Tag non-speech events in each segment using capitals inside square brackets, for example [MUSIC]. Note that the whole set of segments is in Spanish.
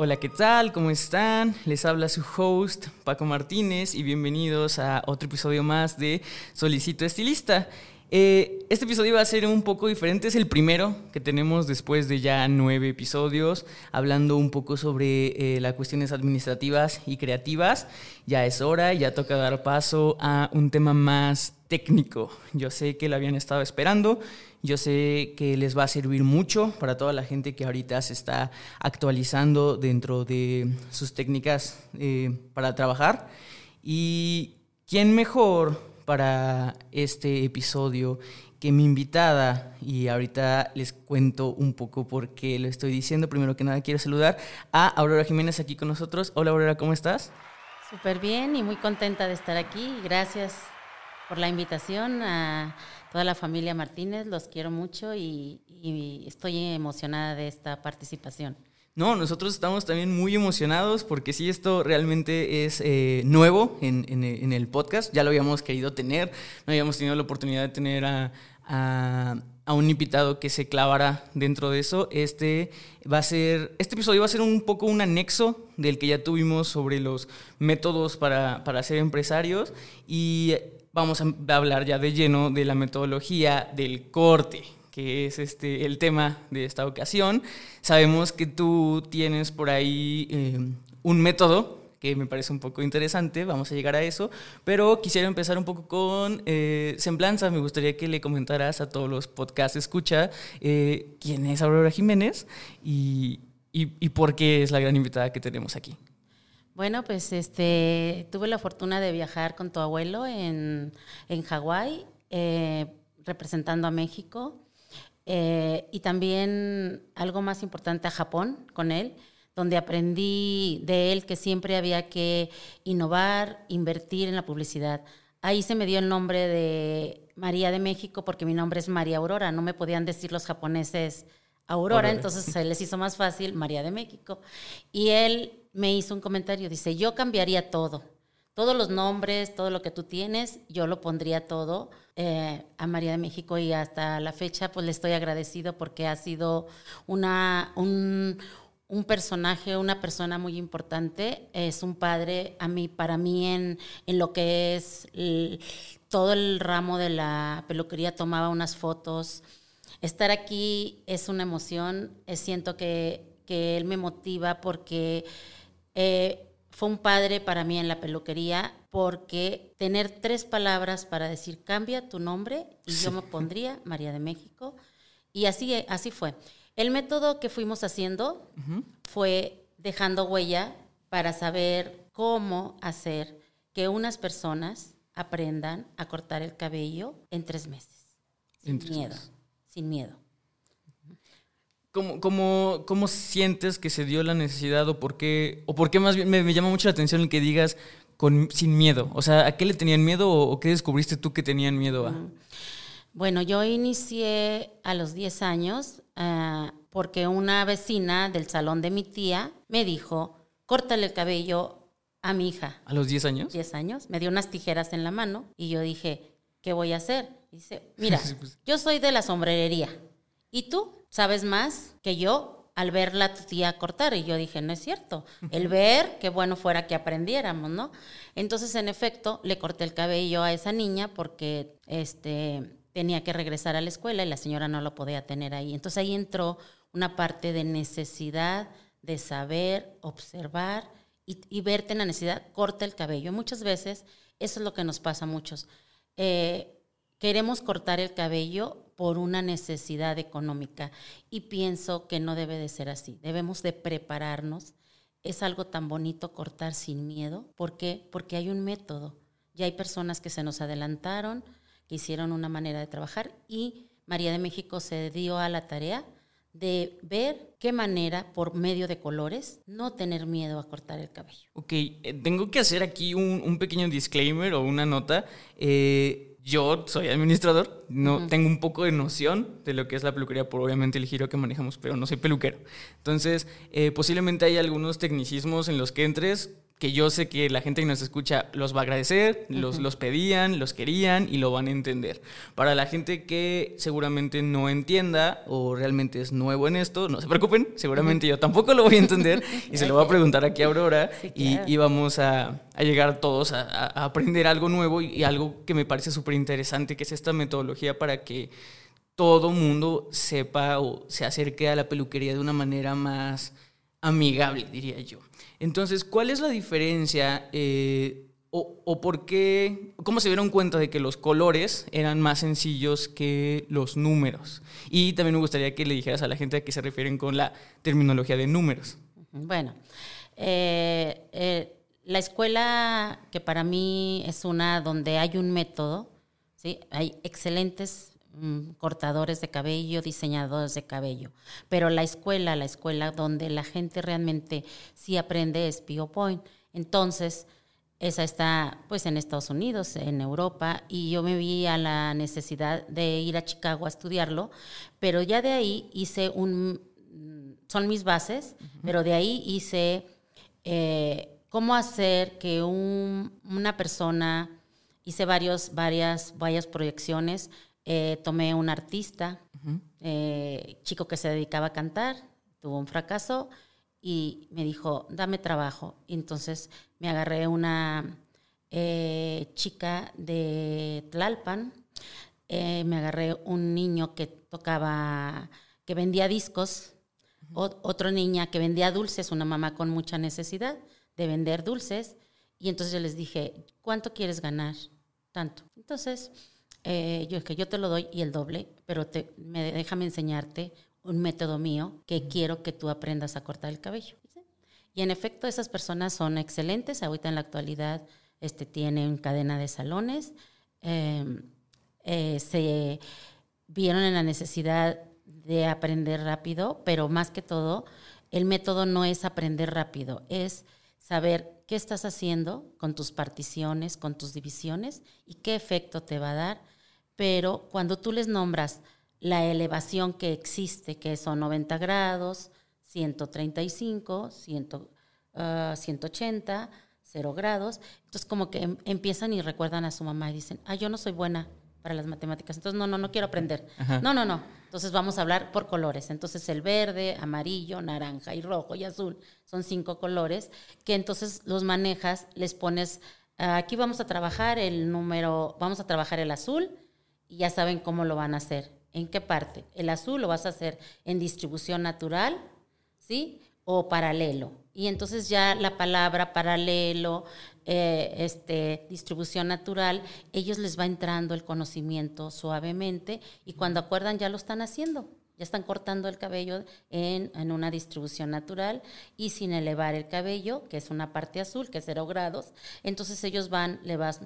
Hola, ¿qué tal? ¿Cómo están? Les habla su host Paco Martínez y bienvenidos a otro episodio más de Solicito Estilista. Eh, este episodio va a ser un poco diferente, es el primero que tenemos después de ya nueve episodios, hablando un poco sobre eh, las cuestiones administrativas y creativas. Ya es hora, ya toca dar paso a un tema más técnico. Yo sé que lo habían estado esperando yo sé que les va a servir mucho para toda la gente que ahorita se está actualizando dentro de sus técnicas eh, para trabajar. Y quién mejor para este episodio que mi invitada, y ahorita les cuento un poco por qué lo estoy diciendo. Primero que nada, quiero saludar a Aurora Jiménez aquí con nosotros. Hola Aurora, ¿cómo estás? Súper bien y muy contenta de estar aquí. Gracias por la invitación toda la familia Martínez, los quiero mucho y, estoy emocionada de esta participación. No, nosotros estamos también muy emocionados porque sí, esto realmente es eh, nuevo en, el podcast. Ya lo habíamos querido tener, no habíamos tenido la oportunidad de tener a, a, un invitado que se clavara dentro de eso. Este va a ser, este episodio va a ser un poco un anexo del que ya tuvimos sobre los métodos para, para ser empresarios y vamos a hablar ya de lleno de la metodología del corte, que es este, el tema de esta ocasión. Sabemos que tú tienes por ahí eh, un método que me parece un poco interesante, vamos a llegar a eso, pero quisiera empezar un poco con eh, semblanza, me gustaría que le comentaras a todos los podcasts escucha eh, quién es Aurora Jiménez y, y por qué es la gran invitada que tenemos aquí. Bueno, pues este, tuve la fortuna de viajar con tu abuelo en, en Hawái, eh, representando a México, eh, y también algo más importante a Japón con él, donde aprendí de él que siempre había que innovar, invertir en la publicidad. Ahí se me dio el nombre de María de México porque mi nombre es María Aurora, no me podían decir los japoneses Aurora, entonces se les hizo más fácil María de México. Y él me hizo un comentario, dice, yo cambiaría todo, todos los nombres, todo lo que tú tienes, yo lo pondría todo eh, a María de México y hasta la fecha pues le estoy agradecido porque ha sido una, un, personaje, una persona muy importante, es un padre a mí, para mí en, en lo que es todo el ramo de la peluquería, tomaba unas fotos. Estar aquí es una emoción, siento que, que él me motiva porque eh, fue un padre para mí en la peluquería porque tener tres palabras para decir cambia tu nombre y yo me pondría María de México y así, así fue. El método que fuimos haciendo fue dejando huella para saber cómo hacer que unas personas aprendan a cortar el cabello en tres meses. Sin miedo, sin miedo. ¿Cómo, cómo, cómo sientes que se dio la necesidad o por qué, o por qué más bien me, llama mucho la atención el que digas con, sin miedo? O sea, ¿a qué le tenían miedo o, qué descubriste tú que tenían miedo a? Bueno, yo inicié a los 10 años ah, porque una vecina del salón de mi tía me dijo, córtale el cabello a mi hija. ¿A los 10 años? 10 años. Me dio unas tijeras en la mano y yo dije, ¿qué voy a hacer? Dice, mira, [LAUGHS] pues. yo soy de la sombrerería. ¿Y tú? Sabes más que yo al ver la tía cortar. Y yo dije, no es cierto. El ver, qué bueno fuera que aprendiéramos, ¿no? Entonces, en efecto, le corté el cabello a esa niña porque este, tenía que regresar a la escuela y la señora no lo podía tener ahí. Entonces ahí entró una parte de necesidad de saber, observar y, verte en la necesidad, corta el cabello. Muchas veces eso es lo que nos pasa a muchos. Eh, queremos cortar el cabello por una necesidad económica. Y pienso que no debe de ser así. Debemos de prepararnos. Es algo tan bonito cortar sin miedo. ¿Por qué? Porque hay un método. Ya hay personas que se nos adelantaron, que hicieron una manera de trabajar y María de México se dio a la tarea de ver qué manera, por medio de colores, no tener miedo a cortar el cabello. Ok, eh, tengo que hacer aquí un, pequeño disclaimer o una nota. Eh, yo soy administrador, no tengo un poco de noción de lo que es la peluquería por obviamente el giro que manejamos, pero no soy peluquero. Entonces, eh, posiblemente hay algunos tecnicismos en los que entres que yo sé que la gente que nos escucha los va a agradecer, los, los pedían, los querían y lo van a entender. Para la gente que seguramente no entienda o realmente es nuevo en esto, no se preocupen, seguramente yo tampoco lo voy a entender y se lo voy a preguntar aquí a Aurora y, vamos a, llegar todos a, aprender algo nuevo y, algo que me parece súper interesante, que es esta metodología para que todo mundo sepa o se acerque a la peluquería de una manera más amigable, diría yo. Entonces, ¿cuál es la diferencia eh, o, por qué, cómo se dieron cuenta de que los colores eran más sencillos que los números? Y también me gustaría que le dijeras a la gente a qué se refieren con la terminología de números. Bueno, eh, eh, la escuela que para mí es una donde hay un método, ¿sí? hay excelentes cortadores de cabello, diseñadores de cabello. Pero la escuela, la escuela donde la gente realmente sí aprende es Pio Point. Entonces, esa está pues en Estados Unidos, en Europa, y yo me vi a la necesidad de ir a Chicago a estudiarlo, pero ya de ahí hice un, son mis bases, pero de ahí hice eh, cómo hacer que una persona, hice varios, varias, varias proyecciones, eh, tomé un artista, eh, chico que se dedicaba a cantar, tuvo un fracaso y me dijo, dame trabajo. entonces me agarré una eh, chica de Tlalpan, me agarré un niño que tocaba, que vendía discos, otra niña que vendía dulces, una mamá con mucha necesidad de vender dulces. Y entonces yo les dije, ¿cuánto quieres ganar? Tanto. Entonces eh, yo es que yo te lo doy y el doble, pero te, me, déjame enseñarte un método mío que quiero que tú aprendas a cortar el cabello. Y en efecto, esas personas son excelentes. Ahorita en la actualidad este, tienen cadena de salones. Em, eh, se vieron en la necesidad de aprender rápido, pero más que todo, el método no es aprender rápido, es saber qué estás haciendo con tus particiones, con tus divisiones y qué efecto te va a dar. Pero cuando tú les nombras la elevación que existe, que son 90 grados, 135, 180, 0 grados, entonces como que em, empiezan y recuerdan a su mamá y dicen, ah, yo no soy buena para las matemáticas, entonces no, no, no quiero aprender. No, no, no. Entonces vamos a hablar por colores. Entonces el verde, amarillo, naranja y rojo y azul son cinco colores que entonces los manejas, les pones, aquí vamos a trabajar el número, vamos a trabajar el azul y ya saben cómo lo van a hacer. ¿En qué parte? El azul lo vas a hacer en distribución natural, ¿sí? O paralelo. Y entonces ya la palabra paralelo, eh, este, distribución natural, ellos les va entrando el conocimiento suavemente y cuando acuerdan ya lo están haciendo. Ya están cortando el cabello en, en, una distribución natural y sin elevar el cabello, que es una parte azul, que es cero grados. Entonces ellos van, le vas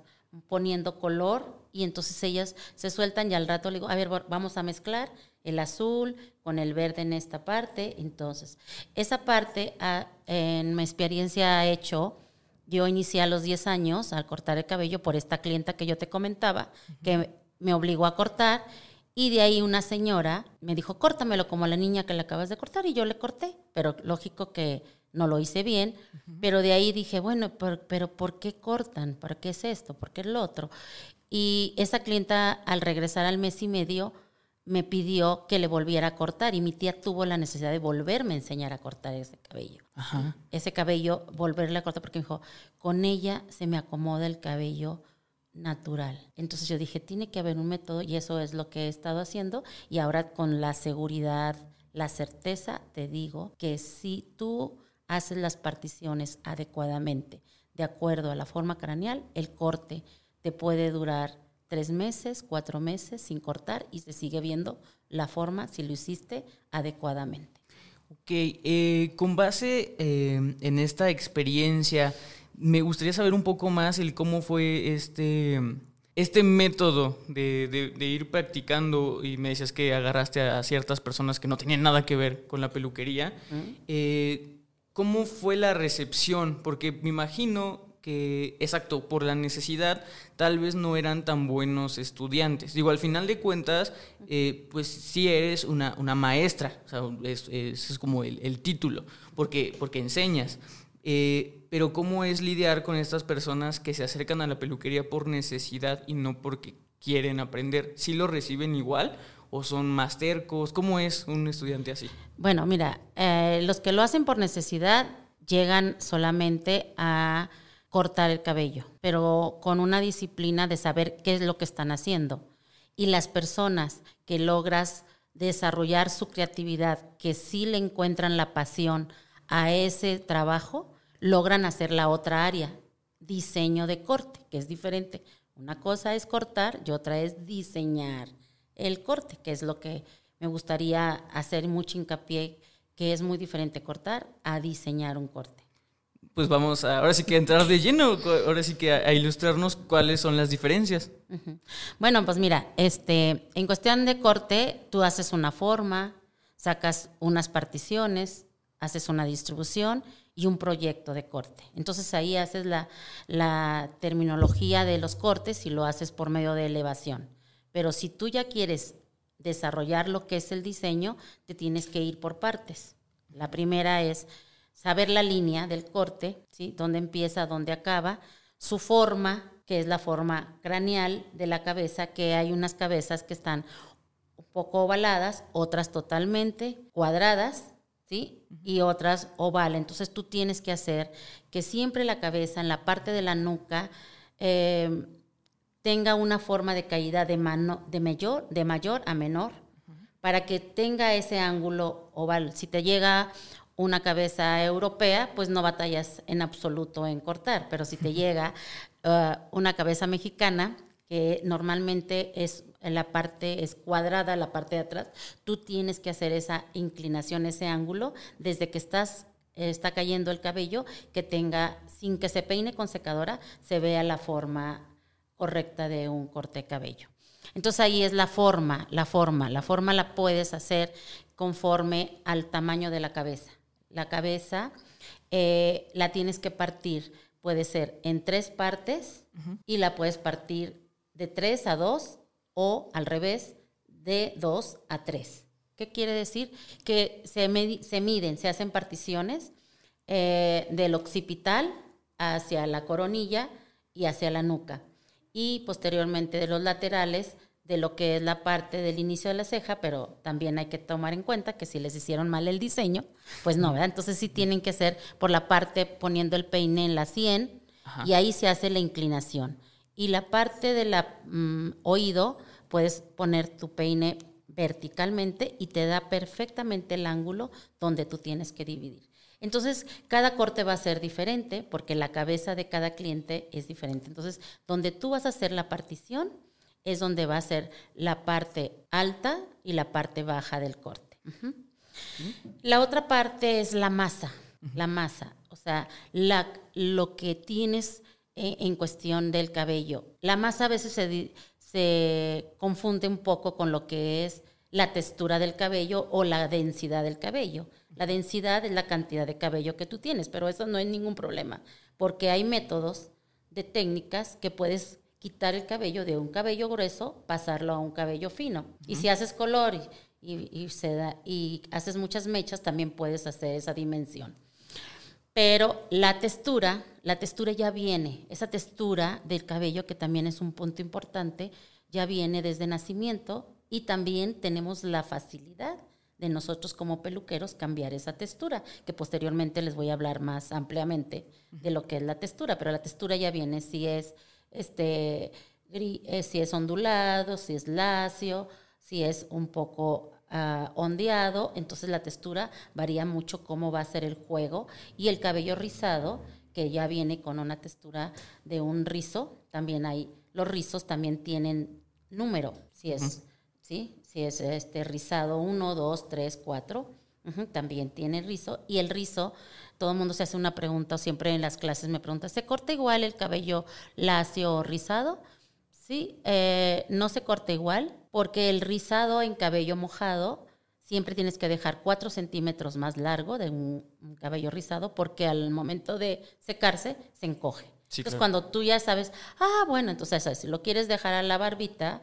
poniendo color y entonces ellas se sueltan y al rato le digo, a ver, vamos a mezclar el azul con el verde en esta parte. Entonces, esa parte ah, en mi experiencia ha hecho, yo inicié a los 10 años al cortar el cabello por esta clienta que yo te comentaba, que me obligó a cortar y de ahí una señora me dijo, córtamelo como a la niña que le acabas de cortar y yo le corté, pero lógico que no lo hice bien, pero de ahí dije, bueno, pero, pero, ¿por qué cortan? ¿Por qué es esto? ¿Por qué es lo otro? Y esa clienta al regresar al mes y medio me pidió que le volviera a cortar y mi tía tuvo la necesidad de volverme a enseñar a cortar ese cabello. Ese cabello, volverle a cortar porque me dijo, con ella se me acomoda el cabello natural. Entonces yo dije, tiene que haber un método y eso es lo que he estado haciendo y ahora con la seguridad, la certeza, te digo que si tú haces las particiones adecuadamente, de acuerdo a la forma craneal, el corte te puede durar tres meses, cuatro meses sin cortar y se sigue viendo la forma si lo hiciste adecuadamente. Ok, eh, con base eh, en esta experiencia, me gustaría saber un poco más el cómo fue este, este método de, ir practicando y me decías que agarraste a ciertas personas que no tenían nada que ver con la peluquería. ¿Cómo fue la recepción? Porque me imagino que, exacto, por la necesidad, tal vez no eran tan buenos estudiantes. Digo, al final de cuentas, eh, pues sí eres una, una maestra, o sea, ese es, como el, título, porque, porque enseñas. Eh, pero ¿cómo es lidiar con estas personas que se acercan a la peluquería por necesidad y no porque quieren aprender? ¿Sí lo reciben igual o son más tercos? ¿Cómo es un estudiante así? Bueno, mira, eh, los que lo hacen por necesidad llegan solamente a cortar el cabello, pero con una disciplina de saber qué es lo que están haciendo. Y las personas que logras desarrollar su creatividad, que sí le encuentran la pasión a ese trabajo, logran hacer la otra área, diseño de corte, que es diferente. Una cosa es cortar y otra es diseñar el corte, que es lo que me gustaría hacer mucho hincapié, que es muy diferente cortar a diseñar un corte pues vamos a, ahora sí que entrar de lleno, ahora sí que a, ilustrarnos cuáles son las diferencias. Bueno, pues mira, este, en cuestión de corte, tú haces una forma, sacas unas particiones, haces una distribución y un proyecto de corte. Entonces ahí haces la, la terminología de los cortes y lo haces por medio de elevación. Pero si tú ya quieres desarrollar lo que es el diseño, te tienes que ir por partes. La primera es saber la línea del corte, ¿sí? dónde empieza, dónde acaba, su forma, que es la forma craneal de la cabeza, que hay unas cabezas que están un poco ovaladas, otras totalmente cuadradas, ¿sí? Y otras oval. Entonces tú tienes que hacer que siempre la cabeza en la parte de la nuca eh, tenga una forma de caída de, mano, de, mayor, de mayor a menor, para que tenga ese ángulo oval. Si te llega una cabeza europea, pues no batallas en absoluto en cortar, pero si te llega uh, una cabeza mexicana, que normalmente es la parte es cuadrada, la parte de atrás, tú tienes que hacer esa inclinación, ese ángulo, desde que estás está cayendo el cabello, que tenga, sin que se peine con secadora, se vea la forma correcta de un corte de cabello. Entonces ahí es la forma, la forma, la forma la puedes hacer conforme al tamaño de la cabeza la cabeza, eh, la tienes que partir, puede ser en tres partes y la puedes partir de tres a dos o al revés, de dos a tres. ¿Qué quiere decir? Que se, se miden, se hacen particiones eh, del occipital hacia la coronilla y hacia la nuca. Y posteriormente de los laterales de lo que es la parte del inicio de la ceja, pero también hay que tomar en cuenta que si les hicieron mal el diseño, pues no, ¿verdad? Entonces sí tienen que ser por la parte poniendo el peine en la 100 y ahí se hace la inclinación. Y la parte del mm, oído, puedes poner tu peine verticalmente y te da perfectamente el ángulo donde tú tienes que dividir. Entonces, cada corte va a ser diferente porque la cabeza de cada cliente es diferente. Entonces, donde tú vas a hacer la partición, es donde va a ser la parte alta y la parte baja del corte. La otra parte es la masa, la masa, o sea, la, lo que tienes eh, en, cuestión del cabello. La masa a veces se, se confunde un poco con lo que es la textura del cabello o la densidad del cabello. La densidad es la cantidad de cabello que tú tienes, pero eso no es ningún problema, porque hay métodos de técnicas que puedes quitar el cabello de un cabello grueso, pasarlo a un cabello fino. Y si haces color y, se da, y haces muchas mechas, también puedes hacer esa dimensión. Pero la textura, la textura ya viene, esa textura del cabello, que también es un punto importante, ya viene desde nacimiento y también tenemos la facilidad de nosotros como peluqueros cambiar esa textura, que posteriormente les voy a hablar más ampliamente de lo que es la textura, pero la textura ya viene si es este, eh, si es ondulado, si es lacio, si es un poco ah, ondeado, entonces la textura varía mucho cómo va a ser el juego. Y el cabello rizado, que ya viene con una textura de un rizo, también hay, los rizos también tienen número, si es, ¿sí? Si es este rizado 1, 2, 3, 4, también tiene rizo. Y el rizo todo el mundo se hace una pregunta, o siempre en las clases me pregunta, ¿se corta igual el cabello lacio o rizado? Sí, eh, no se corta igual, porque el rizado en cabello mojado siempre tienes que dejar 4 centímetros más largo de un, cabello rizado, porque al momento de secarse se encoge. entonces, cuando tú ya sabes, ah, bueno, entonces si lo quieres dejar a la barbita,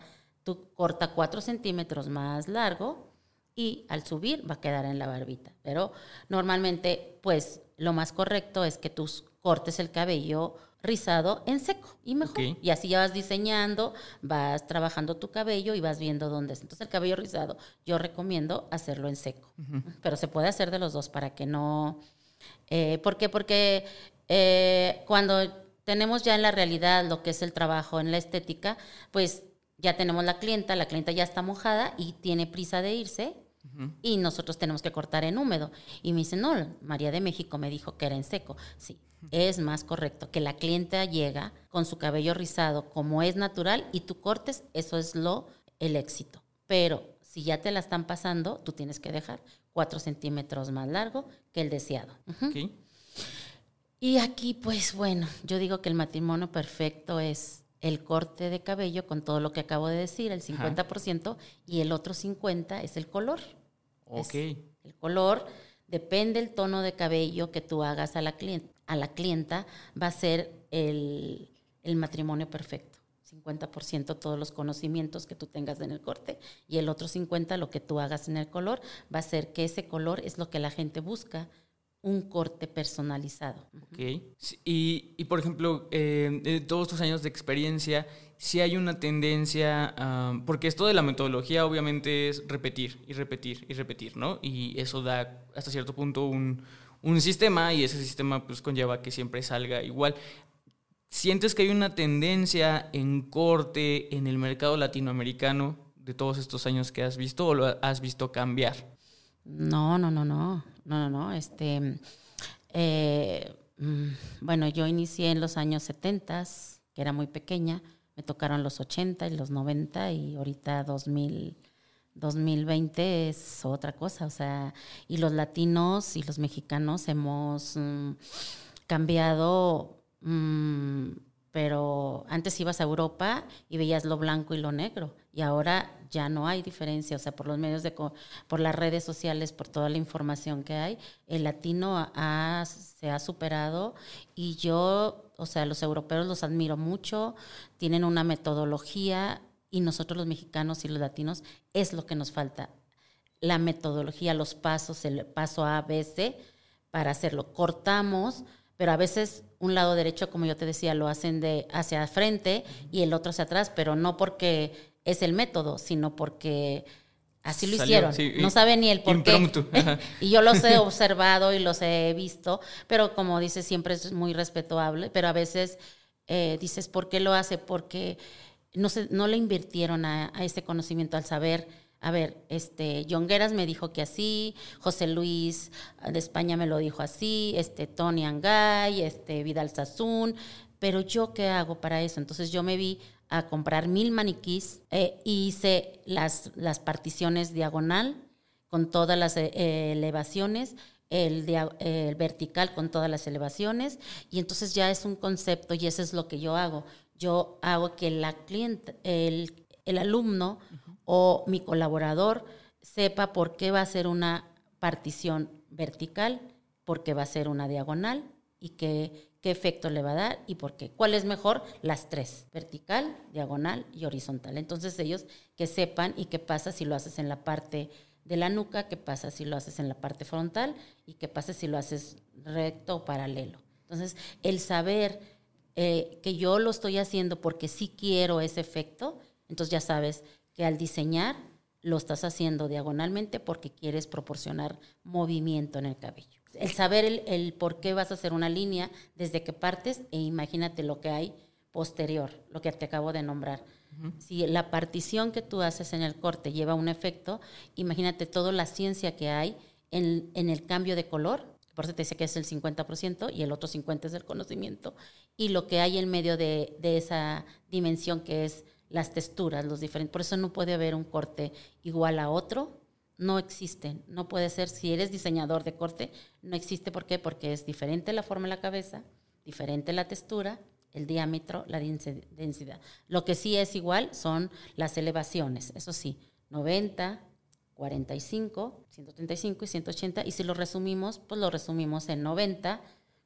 tú corta cuatro centímetros más largo y al subir va a quedar en la barbita. Pero normalmente, pues lo más correcto es que tú cortes el cabello rizado en seco y mejor. Y así ya vas diseñando, vas trabajando tu cabello y vas viendo dónde es. Entonces el cabello rizado yo recomiendo hacerlo en seco, pero se puede hacer de los dos para que no... Eh, ¿Por qué? Porque eh, cuando tenemos ya en la realidad lo que es el trabajo en la estética, pues ya tenemos la clienta, la clienta ya está mojada y tiene prisa de irse y nosotros tenemos que cortar en húmedo. Y me dice, no, María de México me dijo que era en seco. Sí, es más correcto que la clienta llega con su cabello rizado como es natural y tú cortes, eso es lo, el éxito. Pero si ya te la están pasando, tú tienes que dejar cuatro centímetros más largo que el deseado. Y aquí, pues bueno, yo digo que el matrimonio perfecto es el corte de cabello con todo lo que acabo de decir, el 50%, y el otro 50% es el color. Ok. el color, depende el tono de cabello que tú hagas a la, clienta, a la clienta, va a ser el, el matrimonio perfecto. 50% todos los conocimientos que tú tengas en el corte y el otro 50% lo que tú hagas en el color, va a ser que ese color es lo que la gente busca un corte personalizado. Ok. Y, y por ejemplo, eh, de todos tus años de experiencia, si hay una tendencia, porque esto de la metodología obviamente es repetir y repetir y repetir, ¿no? Y eso da hasta cierto punto un, un sistema y ese sistema pues conlleva que siempre salga igual. ¿Sientes que hay una tendencia en corte en el mercado latinoamericano de todos estos años que has visto o lo has visto cambiar? No, no, no, no, no, no, no. Este, eh, mm, bueno, yo inicié en los años 70, que era muy pequeña, me tocaron los 80 y los 90 y ahorita 2000, 2020 es otra cosa, o sea, y los latinos y los mexicanos hemos mm, cambiado, mm, pero antes ibas a Europa y veías lo blanco y lo negro y ahora ya no hay diferencia, o sea, por los medios de, por las redes sociales, por toda la información que hay, el latino se ha superado y yo, o sea, los europeos los admiro mucho, tienen una metodología y nosotros los mexicanos y los latinos es lo que nos falta, la metodología, los pasos, el paso A, B, C, para hacerlo. Cortamos, pero a veces un lado derecho, como yo te decía, lo hacen de hacia frente y el otro hacia atrás, pero no porque es el método, sino porque así lo hicieron. no saben ni el por qué. [LAUGHS] y yo los he [LAUGHS] observado y los he visto, pero como dices, siempre es muy respetable, pero a veces eh, dices, ¿por qué lo hace? Porque no, se, no le invirtieron a, ese conocimiento al saber. A ver, este, Jongueras me dijo que así, José Luis de España me lo dijo así, este, Tony Angay, este, Vidal Sassoon, pero yo qué hago para eso? Entonces yo me vi a comprar mil maniquís eh, hice las, las particiones diagonal con todas las eh, elevaciones, el, el, vertical con todas las elevaciones, y entonces ya es un concepto y eso es lo que yo hago. Yo hago que la cliente, el, el alumno o mi colaborador sepa por qué va a ser una partición vertical, por qué va a ser una diagonal y que qué efecto le va a dar y por qué. ¿Cuál es mejor? Las tres, vertical, diagonal y horizontal. Entonces ellos que sepan y qué pasa si lo haces en la parte de la nuca, qué pasa si lo haces en la parte frontal y qué pasa si lo haces recto o paralelo. Entonces, el saber eh, que yo lo estoy haciendo porque sí quiero ese efecto, entonces ya sabes que al diseñar lo estás haciendo diagonalmente porque quieres proporcionar movimiento en el cabello el saber el, por qué vas a hacer una línea desde que partes e imagínate lo que hay posterior, lo que te acabo de nombrar. Si la partición que tú haces en el corte lleva un efecto, imagínate toda la ciencia que hay en, el cambio de color, por eso te dice que es el 50% y el otro 50% es el conocimiento, y lo que hay en medio de, de esa dimensión que es las texturas, los diferentes. Por eso no puede haber un corte igual a otro, no existen. No puede ser, si eres diseñador de corte, no existe. ¿Por qué? Porque es diferente la forma de la cabeza, diferente la textura, el diámetro, la densidad. Lo que sí es igual son las elevaciones. Eso sí, 90, 45, 135 y 180. Y si lo resumimos, pues lo resumimos en 90,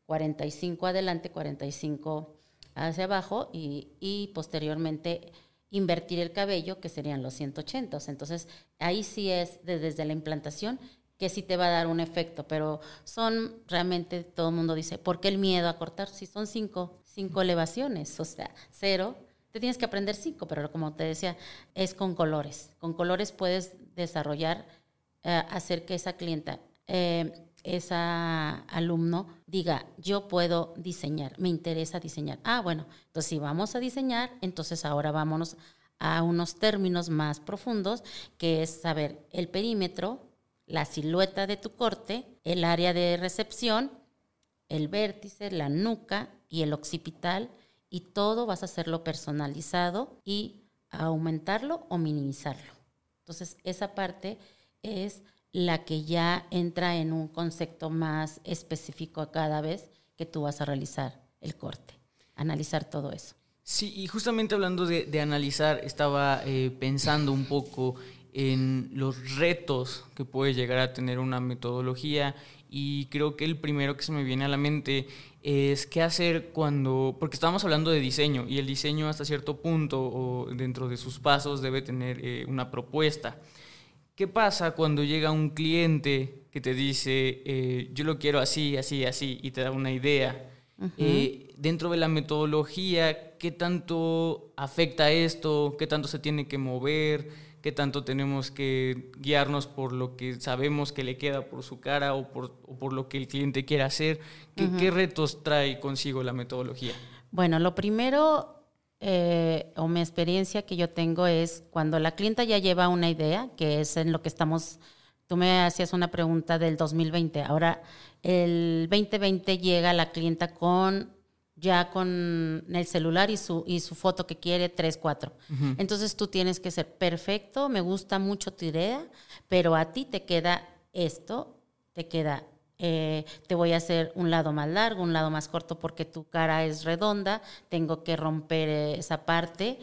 45 adelante, 45 hacia abajo y, y posteriormente invertir el cabello, que serían los 180. Entonces, ahí sí es desde la implantación que sí te va a dar un efecto, pero son realmente, todo el mundo dice, ¿por qué el miedo a cortar? Si son cinco, cinco elevaciones, o sea, cero, te tienes que aprender cinco, pero como te decía, es con colores. Con colores puedes desarrollar, eh, hacer que esa clienta, eh, esa alumno diga, yo puedo diseñar, me interesa diseñar. Ah, bueno, entonces si vamos a diseñar, entonces ahora vámonos a unos términos más profundos, que es saber el perímetro, la silueta de tu corte, el área de recepción, el vértice, la nuca y el occipital, y todo vas a hacerlo personalizado y aumentarlo o minimizarlo. Entonces, esa parte es la que ya entra en un concepto más específico cada vez que tú vas a realizar el corte, analizar todo eso. Sí, y justamente hablando de, analizar, estaba eh, pensando un poco en los retos que puede llegar a tener una metodología y creo que el primero que se me viene a la mente es qué hacer cuando, porque estamos hablando de diseño y el diseño hasta cierto punto o dentro de sus pasos debe tener eh, una propuesta. ¿Qué pasa cuando llega un cliente que te dice, eh, yo lo quiero así, así, así, y te da una idea? Eh, dentro de la metodología, ¿qué tanto afecta esto? ¿Qué tanto se tiene que mover? ¿Qué tanto tenemos que guiarnos por lo que sabemos que le queda por su cara o por, por lo que el cliente quiere hacer? ¿Qué, retos trae consigo la metodología? Bueno, lo primero eh, o mi experiencia que yo tengo es cuando la clienta ya lleva una idea, que es en lo que estamos, tú me hacías una pregunta del 2020, ahora el 2020 llega la clienta con ya con el celular y su, y su foto que quiere, 3, 4. Entonces tú tienes que ser perfecto, me gusta mucho tu idea, pero a ti te queda esto, te queda eh, te voy a hacer un lado más largo, un lado más corto porque tu cara es redonda, tengo que romper eh, esa parte.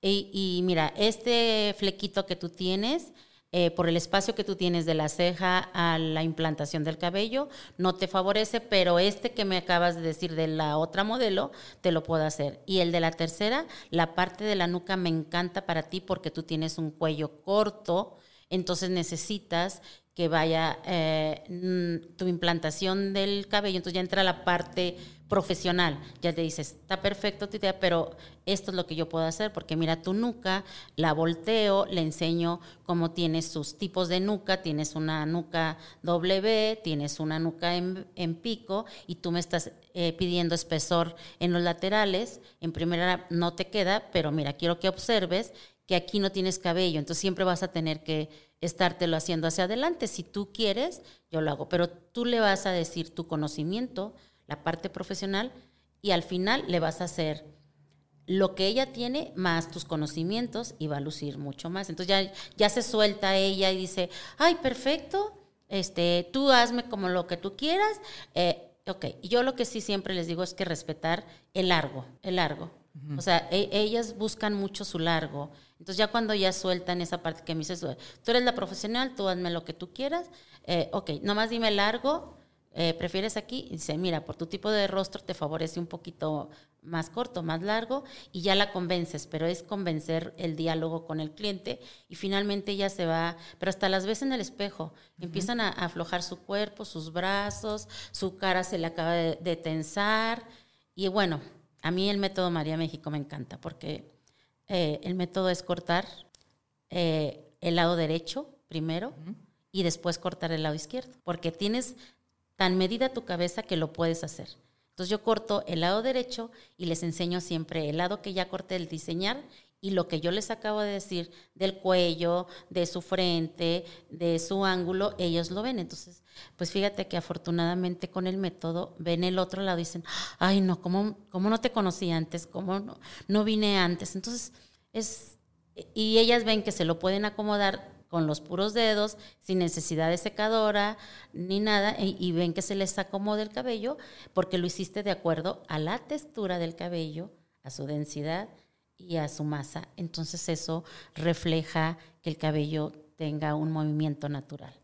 Y, mira, este flequito que tú tienes, eh, por el espacio que tú tienes de la ceja a la implantación del cabello, no te favorece, pero este que me acabas de decir de la otra modelo, te lo puedo hacer. Y el de la tercera, la parte de la nuca me encanta para ti porque tú tienes un cuello corto, entonces necesitas que vaya eh, tu implantación del cabello, entonces ya entra la parte profesional, ya te dices, está perfecto tu idea, pero esto es lo que yo puedo hacer, porque mira tu nuca, la volteo, le enseño cómo tienes sus tipos de nuca, tienes una nuca W, tienes una nuca en, pico, y tú me estás eh, pidiendo espesor en los laterales, en primera no te queda, pero mira, quiero que observes que aquí no tienes cabello, entonces siempre vas a tener que estártelo haciendo hacia adelante. Si tú quieres, yo lo hago, pero tú le vas a decir tu conocimiento, la parte profesional, y al final le vas a hacer lo que ella tiene más tus conocimientos y va a lucir mucho más. Entonces ya, ya se suelta ella y dice, ay, perfecto, este, tú hazme como lo que tú quieras. Eh, ok, yo lo que sí siempre les digo es que respetar el largo, el largo. O sea, e, ellas buscan mucho su largo. Entonces ya cuando ya sueltan esa parte que me dices, tú eres la profesional, tú hazme lo que tú quieras, eh, ok, nomás dime largo, eh, ¿prefieres aquí? Y dice, mira, por tu tipo de rostro te favorece un poquito más corto, más largo, y ya la convences, pero es convencer el diálogo con el cliente y finalmente ella se va, pero hasta las ves en el espejo, empiezan a, aflojar su cuerpo, sus brazos, su cara se le acaba de tensar, y bueno, a mí el método María México me encanta porque eh, el método es cortar eh, el lado derecho primero y después cortar el lado izquierdo, porque tienes tan medida tu cabeza que lo puedes hacer. Entonces yo corto el lado derecho y les enseño siempre el lado que ya corté el diseñar y lo que yo les acabo de decir del cuello, de su frente, de su ángulo, ellos lo ven. Entonces, pues fíjate que afortunadamente con el método ven el otro lado y dicen, ay no, ¿cómo, cómo no te conocí antes? ¿Cómo no, no vine antes? Entonces, es, y ellas ven que se lo pueden acomodar con los puros dedos, sin necesidad de secadora ni nada, y, y ven que se les acomoda el cabello porque lo hiciste de acuerdo a la textura del cabello, a su densidad y a su masa. Entonces eso refleja que el cabello tenga un movimiento natural.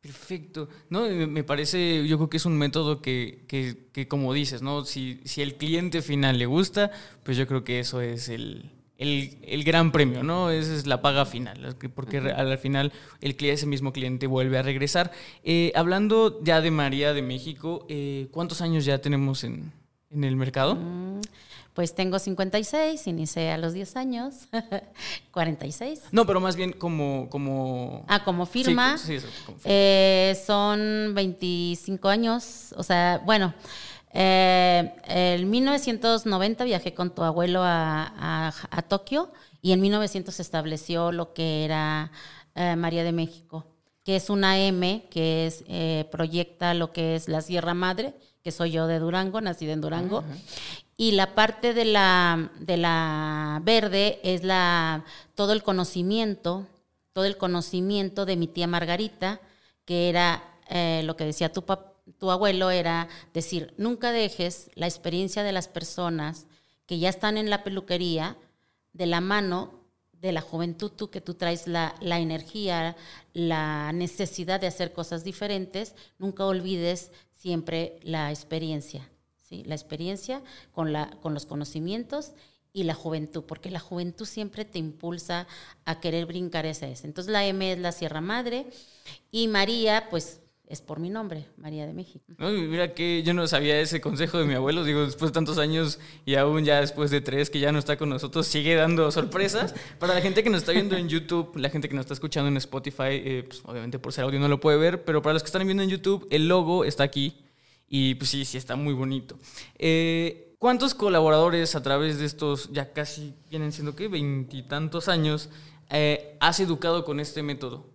Perfecto. No, me parece, yo creo que es un método que, que, que como dices, ¿no? Si, si el cliente final le gusta, pues yo creo que eso es el, el, el gran premio, ¿no? Esa es la paga final, porque al final el cliente, ese mismo cliente vuelve a regresar. Eh, hablando ya de María de México, eh, ¿cuántos años ya tenemos en, en el mercado? Mm, Pues tengo 56, inicié a los 10 años, [LAUGHS] 46. No, pero más bien como... como... Ah, como firma. Sí, sí, como firma. Eh, son 25 años, o sea, bueno, eh, en 1990 viajé con tu abuelo a, a- a Tokio y en 1900 se estableció lo que era eh, María de México, que es una M que es, eh, proyecta lo que es la Sierra Madre, que soy yo de Durango, nacida en Durango. Y la parte de la, de la verde es la, todo el conocimiento, todo el conocimiento de mi tía Margarita, que era eh, lo que decía tu, tu abuelo, era decir, nunca dejes la experiencia de las personas que ya están en la peluquería de la mano de la juventud, tú que tú traes la, la energía, la necesidad de hacer cosas diferentes, nunca olvides siempre la experiencia, ¿sí? La experiencia con, la, con los conocimientos y la juventud, porque la juventud siempre te impulsa a querer brincar ese. ese. Entonces la M es la Sierra Madre y María, pues es por mi nombre, María de México. Mira que yo no sabía ese consejo de mi abuelo, digo, después de tantos años y aún ya después de tres que ya no está con nosotros, sigue dando sorpresas. Para la gente que nos está viendo en YouTube, la gente que nos está escuchando en Spotify, eh, pues, obviamente por ser audio no lo puede ver, pero para los que están viendo en YouTube, el logo está aquí y pues sí, sí está muy bonito. Eh, ¿Cuántos colaboradores a través de estos, ya casi vienen siendo qué, veintitantos años, eh, has educado con este método?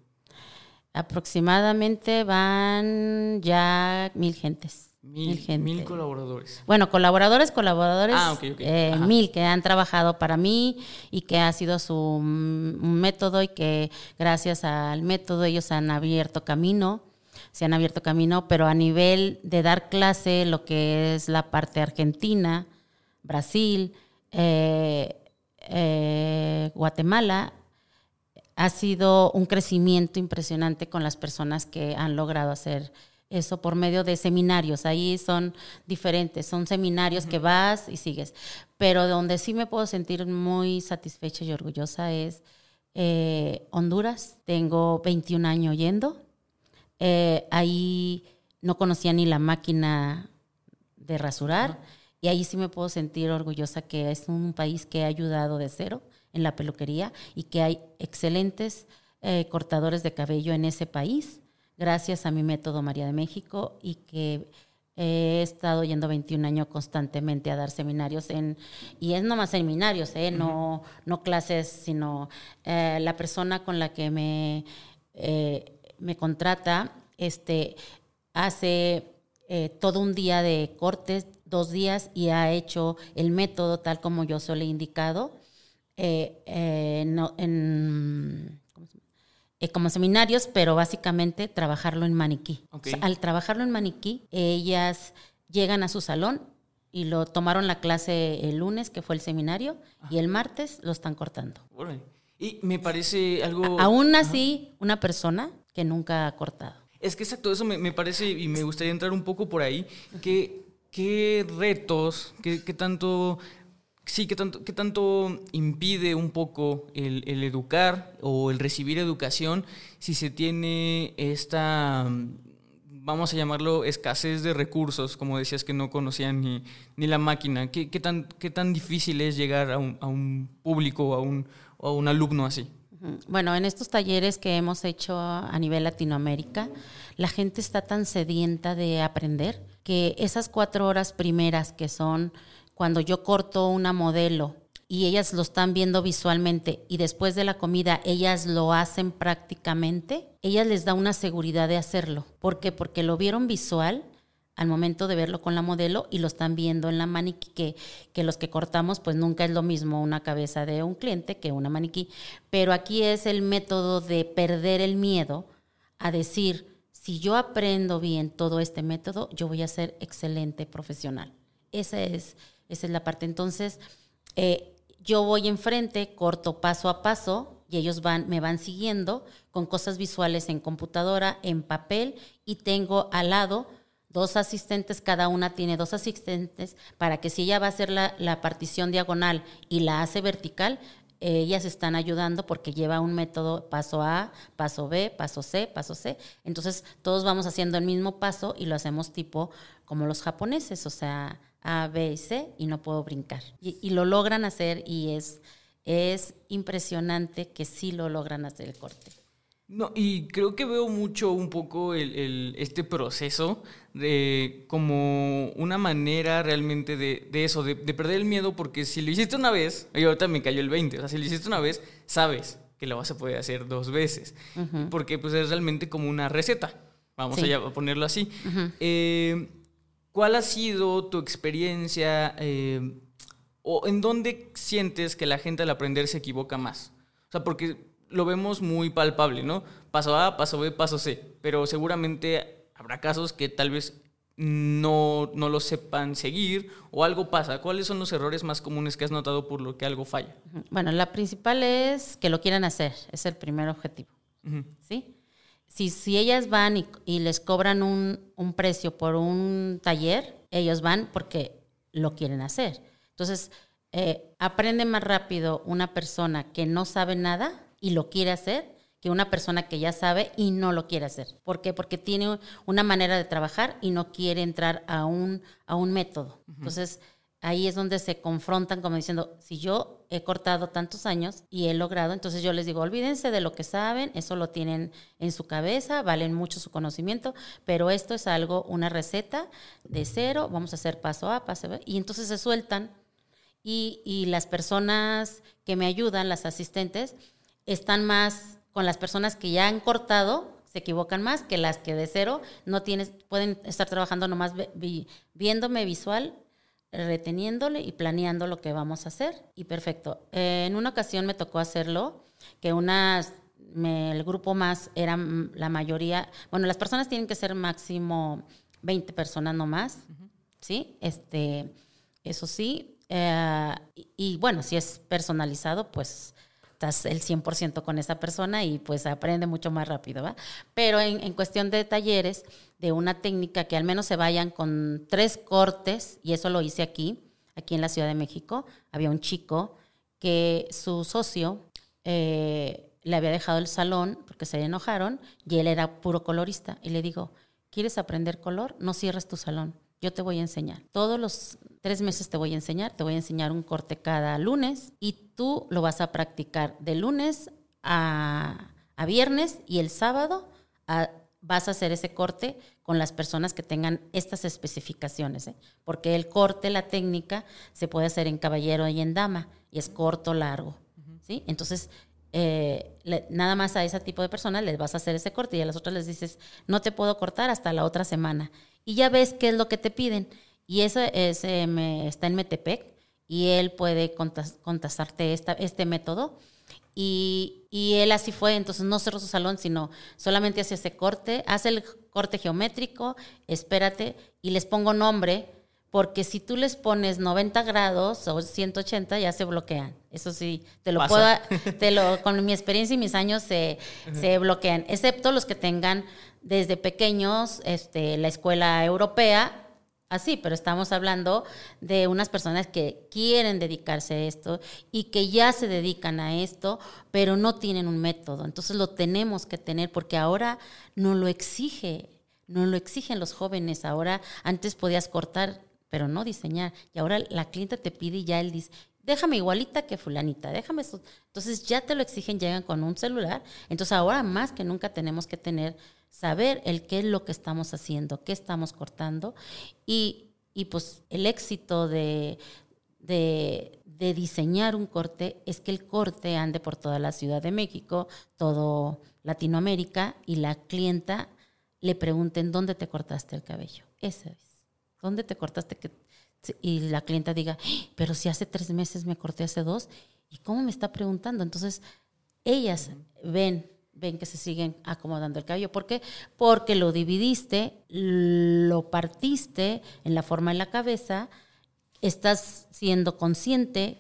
Aproximadamente van ya mil gentes. Mil, Mil gente. mil colaboradores. Bueno, colaboradores, colaboradores, Ah, ok, ok. eh, mil que han trabajado para mí y que ha sido su mm, método y que gracias al método ellos han abierto camino, se han abierto camino, pero a nivel de dar clase, lo que es la parte argentina, Brasil, eh, eh, Guatemala, ha sido un crecimiento impresionante con las personas que han logrado hacer eso por medio de seminarios. Ahí son diferentes, son seminarios que vas y sigues. Pero donde sí me puedo sentir muy satisfecha y orgullosa es eh, Honduras. Tengo 21 años yendo. Eh, ahí no conocía ni la máquina de rasurar. Y ahí sí me puedo sentir orgullosa que es un país que ha ayudado de cero en la peluquería y que hay excelentes eh, cortadores de cabello en ese país, gracias a mi método María de México y que he estado yendo 21 años constantemente a dar seminarios en y es nomás seminarios, ¿eh? no, no clases, sino eh, la persona con la que me, eh, me contrata este, hace eh, todo un día de cortes, dos días, y ha hecho el método tal como yo se lo he indicado. eh, eh, no- en, ¿cómo se llama? Como seminarios, pero básicamente trabajarlo en maniquí. Ok. O sea, al trabajarlo en maniquí, ellas llegan a su salón y lo tomaron la clase el lunes, que fue el seminario, y el martes lo están cortando. Y me parece algo... Aún así, una persona que nunca ha cortado. Es que exacto, eso me, me parece y me gustaría entrar un poco por ahí. ¿Qué, retos, qué, qué tanto... Sí, ¿qué tanto, qué tanto impide un poco el, educar o el recibir educación si se tiene esta, vamos a llamarlo, escasez de recursos, como decías que no conocían ni, ni la máquina? ¿Qué, qué tan, ¿Qué tan difícil es llegar a un, a un público o a un, a un alumno así? Bueno, en estos talleres que hemos hecho a nivel Latinoamérica, la gente está tan sedienta de aprender que esas cuatro horas primeras que son cuando yo corto una modelo y ellas lo están viendo visualmente y después de la comida ellas lo hacen prácticamente, ellas les da una seguridad de hacerlo. ¿Por qué? Porque lo vieron visual al momento de verlo con la modelo y lo están viendo en la maniquí, que, los que cortamos pues nunca es lo mismo una cabeza de un cliente que una maniquí, pero aquí es el método de perder el miedo a decir, si yo aprendo bien todo este método, yo voy a ser excelente profesional. Esa es, esa es la parte. Entonces, eh, yo voy enfrente, corto paso a paso, y ellos van, me van siguiendo con cosas visuales en computadora, en papel y tengo al lado dos asistentes, cada una tiene dos asistentes para que si ella va a hacer la, la partición diagonal y la hace vertical, ellas están ayudando porque lleva un método paso A, paso B, paso C, paso C. Entonces todos vamos haciendo el mismo paso y lo hacemos tipo como los japoneses, o sea, A, B y C y no puedo brincar. Y, lo logran hacer y es, es impresionante que sí lo logran hacer el corte. No, y creo que veo mucho un poco el, este proceso de como una manera realmente de, eso, de, perder el miedo, porque si lo hiciste una vez, y ahorita me cayó el 20, o sea, si lo hiciste una vez, sabes que lo vas a poder hacer dos veces, porque pues es realmente como una receta, vamos a ponerlo así. Eh, ¿Cuál ha sido tu experiencia eh, o en dónde sientes que la gente al aprender se equivoca más? O sea, porque lo vemos muy palpable, ¿no? Paso A, paso B, paso C. Pero seguramente habrá casos que tal vez no, no lo sepan seguir o algo pasa. ¿Cuáles son los errores más comunes que has notado por lo que algo falla? Bueno, la principal es que lo quieran hacer, es el primer objetivo. ¿Sí? Si, si ellas van y, les cobran un, un, precio por un taller, ellos van porque lo quieren hacer. Entonces, eh, aprende más rápido una persona que no sabe nada y lo quiere hacer que una persona que ya sabe y no lo quiere hacer. ¿Por qué? Porque tiene una manera de trabajar y no quiere entrar a un, a un método. Entonces, ahí es donde se confrontan como diciendo, si yo he cortado tantos años y he logrado, entonces yo les digo, olvídense de lo que saben, eso lo tienen en su cabeza, valen mucho su conocimiento, pero esto es algo, una receta de cero, vamos a hacer paso A, paso y entonces se sueltan y, y las personas que me ayudan, las asistentes, están más con las personas que ya han cortado, se equivocan más que las que de cero no tienes, pueden estar trabajando nomás viéndome visual, reteniéndole y planeando lo que vamos a hacer. Y perfecto. en una ocasión me tocó hacerlo, que unas, el grupo más era la mayoría, bueno, las personas tienen que ser máximo 20 personas nomás, ¿sí? Este, eso sí. Eh, y bueno, si es personalizado, pues estás el 100% con esa persona y pues aprende mucho más rápido, ¿va? Pero en, cuestión de talleres, de una técnica que al menos se vayan con tres cortes, y eso lo hice aquí, aquí en la Ciudad de México, había un chico que su socio eh, le había dejado el salón porque se enojaron y él era puro colorista. Y le digo, ¿quieres aprender color? No cierres tu salón yo te voy a enseñar. Todos los tres meses te voy a enseñar, te voy a enseñar un corte cada lunes y tú lo vas a practicar de lunes a, viernes y el sábado vas a hacer ese corte con las personas que tengan estas especificaciones, ¿eh? porque el corte, la técnica, se puede hacer en caballero y en dama, y es corto, largo. ¿sí? Entonces, eh, nada más a ese tipo de personas les vas a hacer ese corte y a las otras les dices, no te puedo cortar hasta la otra semana y ya ves qué es lo que te piden. Y eso es, me, está en Metepec y él puede contestarte esta, este método. Y, y, él así fue, entonces no cerró su salón, sino solamente hace ese corte, hace el corte geométrico, espérate, y les pongo nombre, porque si tú les pones 90 grados o 180 ya se bloquean. Eso sí, te lo puedo, te lo, [LAUGHS] con mi experiencia y mis años se, se bloquean, excepto los que tengan desde pequeños este, la escuela europea, así, pero estamos hablando de unas personas que quieren dedicarse a esto y que ya se dedican a esto, pero no tienen un método. Entonces lo tenemos que tener porque ahora no lo exige, no lo exigen los jóvenes. Ahora, antes podías cortar, pero no diseñar. Y ahora la clienta te pide y ya él dice, déjame igualita que fulanita, déjame eso. Entonces ya te lo exigen, llegan con un celular. Entonces ahora más que nunca tenemos que tener saber el qué es lo que estamos haciendo, qué estamos cortando y, pues el éxito de, de, diseñar un corte es que el corte ande por toda la Ciudad de México, todo Latinoamérica y la clienta le pregunten dónde te cortaste el cabello. Esa es. ¿Dónde te cortaste? Que, y la clienta diga, pero si hace tres meses me corté hace dos, ¿y cómo me está preguntando? Entonces, ellas ven ven que se siguen acomodando el cabello. ¿Por qué? Porque lo dividiste, lo partiste en la forma de la cabeza, estás siendo consciente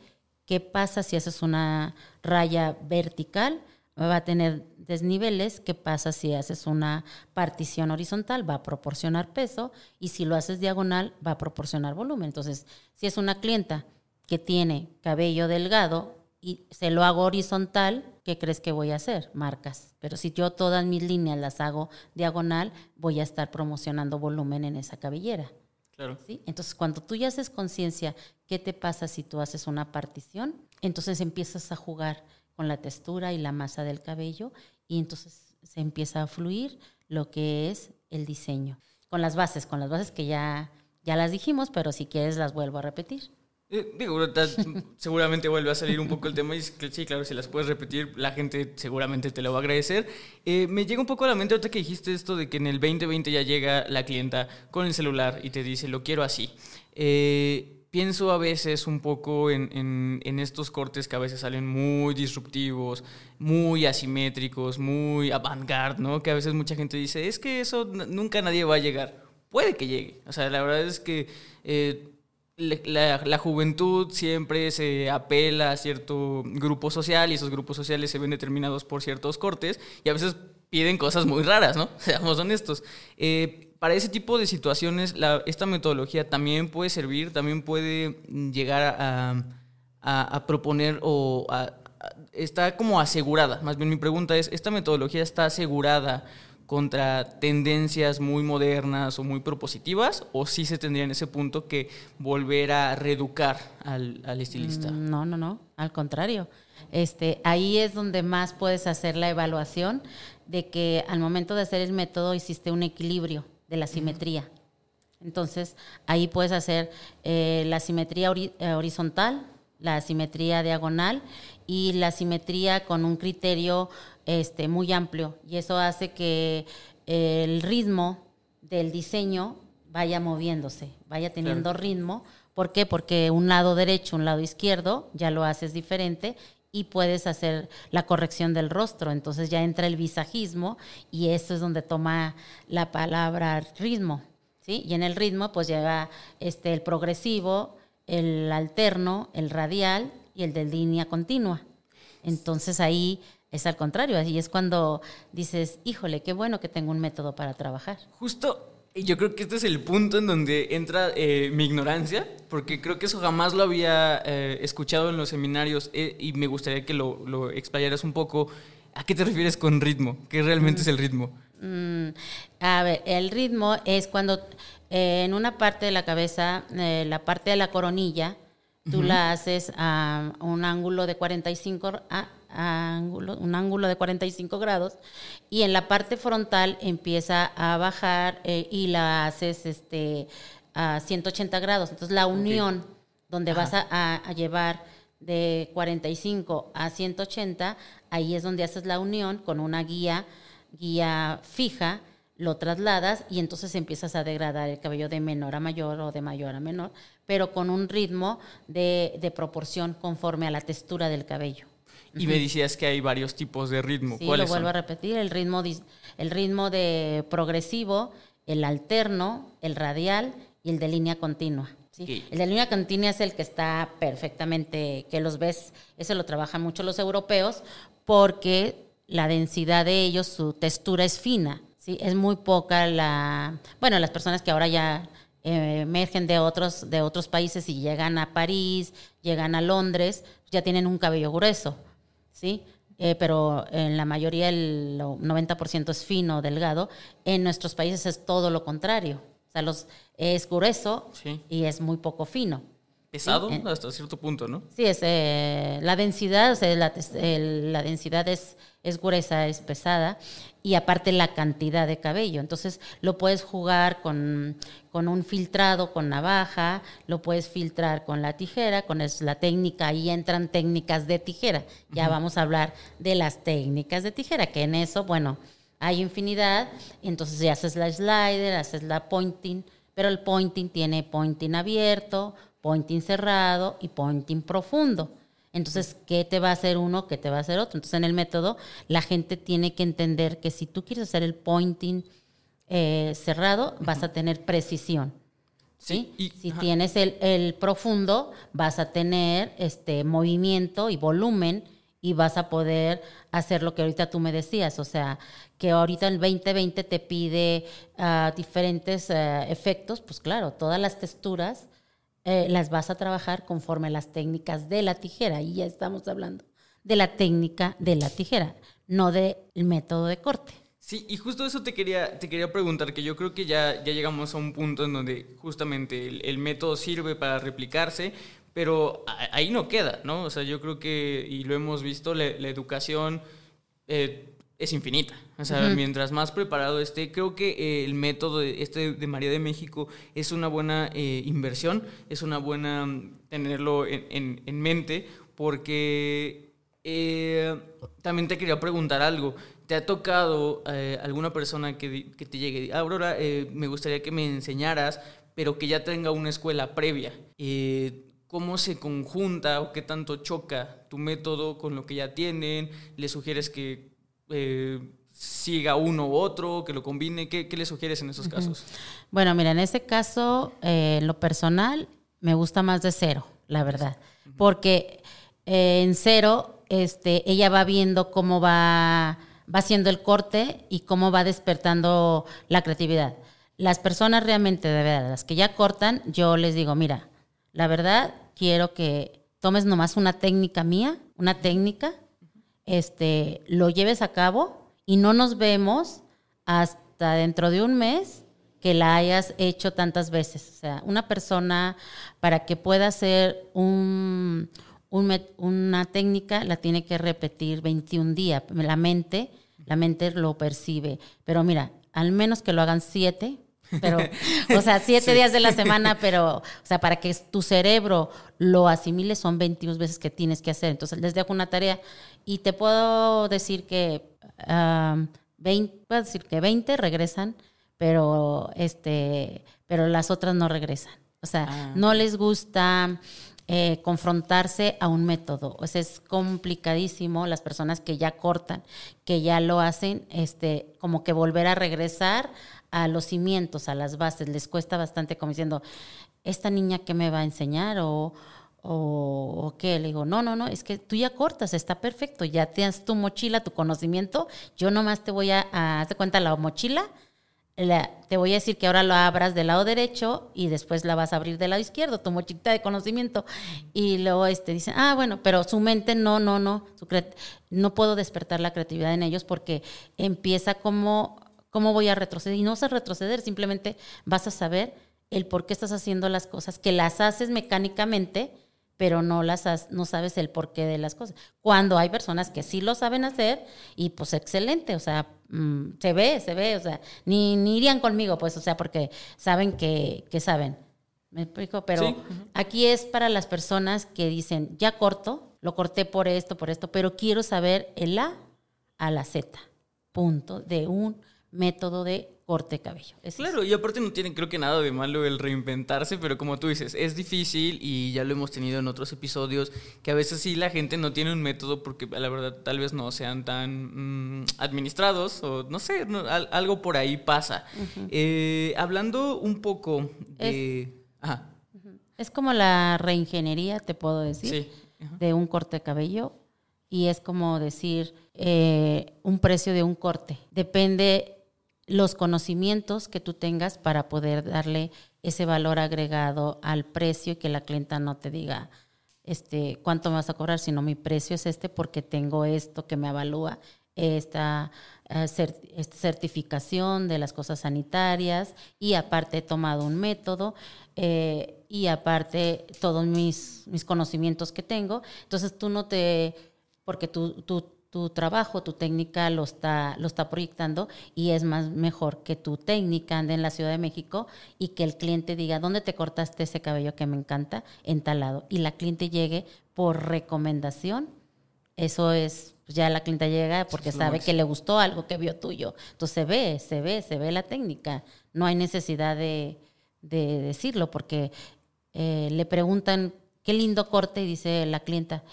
¿Qué pasa si haces una raya vertical? Va a tener desniveles. ¿Qué pasa si haces una partición horizontal? Va a proporcionar peso. Y si lo haces diagonal, va a proporcionar volumen. Entonces, si es una clienta que tiene cabello delgado y se lo hago horizontal, ¿qué crees que voy a hacer? Marcas. Pero si yo todas mis líneas las hago diagonal, voy a estar promocionando volumen en esa cabellera. Claro. ¿sí? Entonces, cuando tú ya haces conciencia, ¿qué te pasa si tú haces una partición? Entonces empiezas a jugar con la textura y la masa del cabello y entonces se empieza a fluir lo que es el diseño. Con las bases, con las bases que ya, ya las dijimos, pero si quieres las vuelvo a repetir. Eh, digo, seguramente vuelve a salir un poco el tema y sí, claro, si las puedes repetir, la gente seguramente te lo va a agradecer. Eh, me llega un poco a la mente ahorita que dijiste esto de que en el 2020 ya llega la clienta con el celular y te dice, lo quiero así. Eh, pienso a veces un poco en, en, en, estos cortes que a veces salen muy disruptivos, muy asimétricos, muy avant-garde, ¿no? Que a veces mucha gente dice, es que eso nunca nadie va a llegar. Puede que llegue. O sea, la verdad es que eh, la, la, juventud siempre se apela a cierto grupo social y esos grupos sociales se ven determinados por ciertos cortes y a veces piden cosas muy raras, ¿no? [LAUGHS] Seamos honestos. Eh, para ese tipo de situaciones, esta metodología también puede servir, también puede llegar a, a, a proponer o a, está como asegurada. Más bien mi pregunta es, ¿esta metodología está asegurada contra tendencias muy modernas o muy propositivas o sí se tendría en ese punto que volver a reeducar al, al estilista? No, no, no, al contrario. Este, ahí es donde más puedes hacer la evaluación de que al momento de hacer el método hiciste un equilibrio de la simetría. Entonces, ahí puedes hacer eh, la simetría ori horizontal, la simetría diagonal y la simetría con un criterio este, muy amplio y eso hace que el ritmo del diseño vaya moviéndose, vaya teniendo claro. ritmo. ¿Por qué? Porque un lado derecho, un lado izquierdo, ya lo haces diferente y puedes hacer la corrección del rostro. Entonces ya entra el visajismo y eso es donde toma la palabra ritmo. ¿sí? Y en el ritmo pues lleva este, el progresivo, el alterno, el radial y el de línea continua. Entonces ahí es al contrario, así es cuando dices, híjole, qué bueno que tengo un método para trabajar. Justo, yo creo que este es el punto en donde entra eh, mi ignorancia, porque creo que eso jamás lo había eh, escuchado en los seminarios eh, y me gustaría que lo, lo, explayaras un poco. ¿A qué te refieres con ritmo? ¿Qué realmente mm. es el ritmo? Mm, a ver, el ritmo es cuando eh, en una parte de la cabeza, la parte de la coronilla, tú uh -huh. la haces a un ángulo de 45 a, ángulo, un ángulo de 45 grados y en la parte frontal empieza a bajar eh, y la haces este, a 180 grados. Entonces la unión okay. donde Ajá. vas a, a, llevar de 45 a 180, ahí es donde haces la unión con una guía, guía fija, lo trasladas y entonces empiezas a degradar el cabello de menor a mayor o de mayor a menor, pero con un ritmo de, de proporción conforme a la textura del cabello. Y me decías que hay varios tipos de ritmo. Sí, ¿Cuáles lo vuelvo son? a repetir, el ritmo, el ritmo de progresivo, el alterno, el radial y el de línea continua. ¿sí? Okay. El de línea continua es el que está perfectamente, que los ves, ese lo trabajan mucho los europeos, porque la densidad de ellos, su textura es fina, ¿sí? es muy poca la... Bueno, las personas que ahora ya eh, emergen de otros, de otros países y llegan a París, llegan a Londres, ya tienen un cabello grueso. ¿sí? Eh, pero en la mayoría el 90% es fino, delgado. En nuestros países es todo lo contrario. O sea, los, es grueso sí. y es muy poco fino. Pesado ¿sí? hasta cierto punto, ¿no? Sí, es, eh, la densidad, o sea, la, el, la densidad es, es gruesa, es pesada y aparte la cantidad de cabello. Entonces lo puedes jugar con, con, un filtrado, con navaja, lo puedes filtrar con la tijera, con es, la técnica, ahí entran técnicas de tijera. Ya uh -huh. vamos a hablar de las técnicas de tijera, que en eso, bueno, hay infinidad. Entonces ya haces la slider, haces la pointing, pero el pointing tiene pointing abierto, pointing cerrado y pointing profundo. Entonces, ¿qué te va a hacer uno? ¿Qué te va a hacer otro? Entonces, en el método, la gente tiene que entender que si tú quieres hacer el pointing eh, cerrado, vas a tener precisión. ¿sí? Sí, y- si ajá. tienes el, el profundo, vas a tener este movimiento y volumen y vas a poder hacer lo que ahorita tú me decías, o sea, que ahorita el 2020 te pide ah, diferentes eh, efectos, pues claro, todas las texturas eh, las vas a trabajar conforme las técnicas de la tijera, y ya estamos hablando de la técnica de la tijera, no del método de corte. Sí, y justo eso te quería, te quería preguntar, que yo creo que ya, ya llegamos a un punto en donde justamente el, método sirve para replicarse, pero ahí no queda, ¿no? O sea, yo creo que, y lo hemos visto, la, la educación eh, es infinita. O sea, mientras más preparado esté, creo que eh, el método de- este de María de México es una buena eh, inversión, es una buena mm, tenerlo en, en- en mente, porque eh, también te quería preguntar algo. ¿Te ha tocado alguna persona que, que te llegue y diga, Aurora, eh, me gustaría que me enseñaras, pero que ya tenga una escuela previa? ¿Cómo se conjunta o qué tanto choca tu método con lo que ya tienen? ¿Le sugieres que eh, siga uno u otro, que lo combine? ¿Qué, qué le sugieres en esos casos? Bueno, mira, en ese caso, eh, en lo personal, me gusta más de cero, la verdad. Porque eh, en cero, este, ella va viendo cómo va, va haciendo el corte y cómo va despertando la creatividad. Las personas realmente, de verdad, las que ya cortan, yo les digo, mira, la verdad, quiero que tomes nomás una técnica mía, una técnica, este, lo lleves a cabo y no nos vemos hasta dentro de un mes que la hayas hecho tantas veces. O sea, una persona para que pueda hacer un, un una técnica la tiene que repetir 21 días. La mente, la mente lo percibe. Pero mira, al menos que lo hagan siete, pero, o sea, siete días de la semana, pero, o sea, para que tu cerebro lo asimile son 21 veces que tienes que hacer. Entonces, les dejo una tarea y te puedo decir que, ah, 20, puedo decir que 20 regresan, pero, este, pero las otras no regresan. O sea, Ah. no les gusta eh, confrontarse a un método. O sea, es complicadísimo las personas que ya cortan, que ya lo hacen, este, como que volver a regresar a los cimientos, a las bases. Les cuesta bastante como diciendo, ¿esta niña qué me va a enseñar? O, o, qué. Le digo, no, no, no, es que tú ya cortas, está perfecto, ya tienes tu mochila, tu conocimiento. Yo nomás te voy a, a hazte cuenta la mochila, la- te voy a decir que ahora lo abras del lado derecho y después la vas a abrir del lado izquierdo, tu mochilita de conocimiento. Y luego este, dicen, ah, bueno, pero su mente no, no, no, no puedo despertar la creatividad en ellos porque empieza como, ¿cómo voy a retroceder? Y no vas a retroceder, simplemente vas a saber el por qué estás haciendo las cosas, que las haces mecánicamente, pero no las has- no sabes el porqué de las cosas. Cuando hay personas que sí lo saben hacer y pues excelente, o sea, mm, se ve, se ve, o sea, ni, ni irían conmigo, pues, o sea, porque saben que, que saben. ¿Me explico? Pero Sí. aquí es para las personas que dicen, ya corto, lo corté por esto, por esto, pero quiero saber el A a la Z, punto, de un método de corte de cabello. Es. Claro, y aparte no tiene creo que nada de malo el reinventarse, pero como tú dices, es difícil y ya lo hemos tenido en otros episodios, que a veces sí la gente no tiene un método porque la verdad tal vez no sean tan mm, administrados o no sé, no, al- algo por ahí pasa. Eh, hablando un poco de... Ajá, Es como la reingeniería, te puedo decir. sí. de un corte de cabello y es como decir eh, un precio de un corte. Depende los conocimientos que tú tengas para poder darle ese valor agregado al precio y que la clienta no te diga este cuánto me vas a cobrar, sino mi precio es este porque tengo esto que me avalúa esta, eh, certificación de las cosas sanitarias y aparte he tomado un método eh, y aparte todos mis, mis conocimientos que tengo. Entonces tú no te, porque tu, tu trabajo, tu técnica lo está, lo está proyectando y es más mejor que tu técnica ande en la Ciudad de México y que el cliente diga, ¿dónde te cortaste ese cabello que me encanta? En tal lado. Y la cliente llegue por recomendación eso es, pues ya la clienta llega porque sabe que le gustó algo que vio tuyo. Entonces se ve, se ve, se ve la técnica. No hay necesidad de, de decirlo porque eh, le preguntan qué lindo corte y dice la clienta,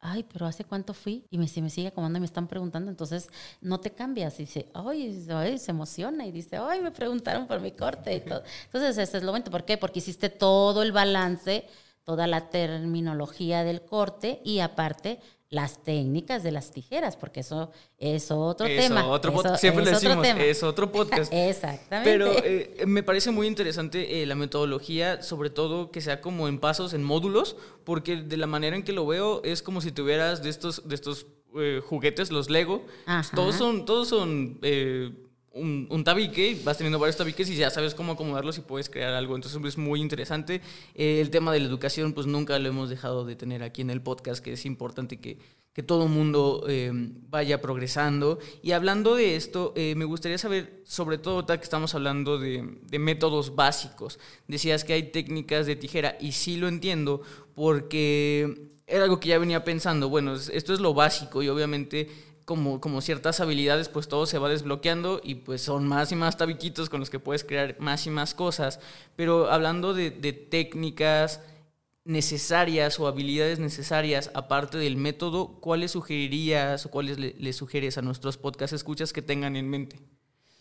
ay, pero ¿hace cuánto fui? Y me, si me sigue acomodando y me están preguntando, entonces no te cambias. Y dice, ay, se emociona y dice, ay, me preguntaron por mi corte y todo. Entonces, ese es lo bueno. ¿Por qué? Porque hiciste todo el balance, toda la terminología del corte y aparte las técnicas de las tijeras, porque eso es otro tema. Otro siempre le decimos, es otro [LAUGHS] podcast. Exactamente. Pero eh, me parece muy interesante eh, la metodología, sobre todo que sea como en pasos, en módulos, porque de la manera en que lo veo es como si tuvieras de estos, de estos eh, juguetes, los Lego. Todos son, todos son un, tabique, vas teniendo varios tabiques y ya sabes cómo acomodarlos y puedes crear algo. Entonces es muy interesante. Eh, el tema de la educación, pues nunca lo hemos dejado de tener aquí en el podcast, que es importante que, que todo mundo eh, vaya progresando. Y hablando de esto, eh, me gustaría saber, sobre todo que estamos hablando de, de, métodos básicos. Decías que hay técnicas de tijera y sí lo entiendo porque era algo que ya venía pensando. Bueno, esto es lo básico y obviamente como, como ciertas habilidades, pues todo se va desbloqueando y pues son más y más tabiquitos con los que puedes crear más y más cosas. Pero hablando de, técnicas necesarias o habilidades necesarias aparte del método, ¿cuáles sugerirías o cuáles le, sugieres a nuestros podcast escuchas que tengan en mente?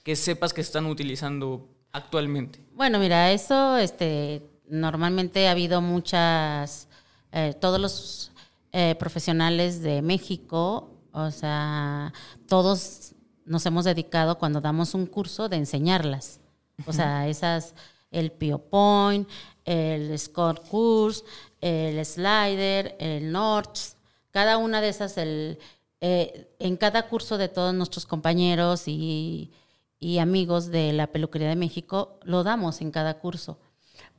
Que sepas que están utilizando actualmente. Bueno, mira, eso este, normalmente ha habido muchas, eh, todos los eh, profesionales de México o sea, todos nos hemos dedicado cuando damos un curso de enseñarlas. O sea, esas, el Pio Point, el Score Course, el Slider, el North, cada una de esas, el, eh, en cada curso de todos nuestros compañeros y, y amigos de la Peluquería de México, lo damos en cada curso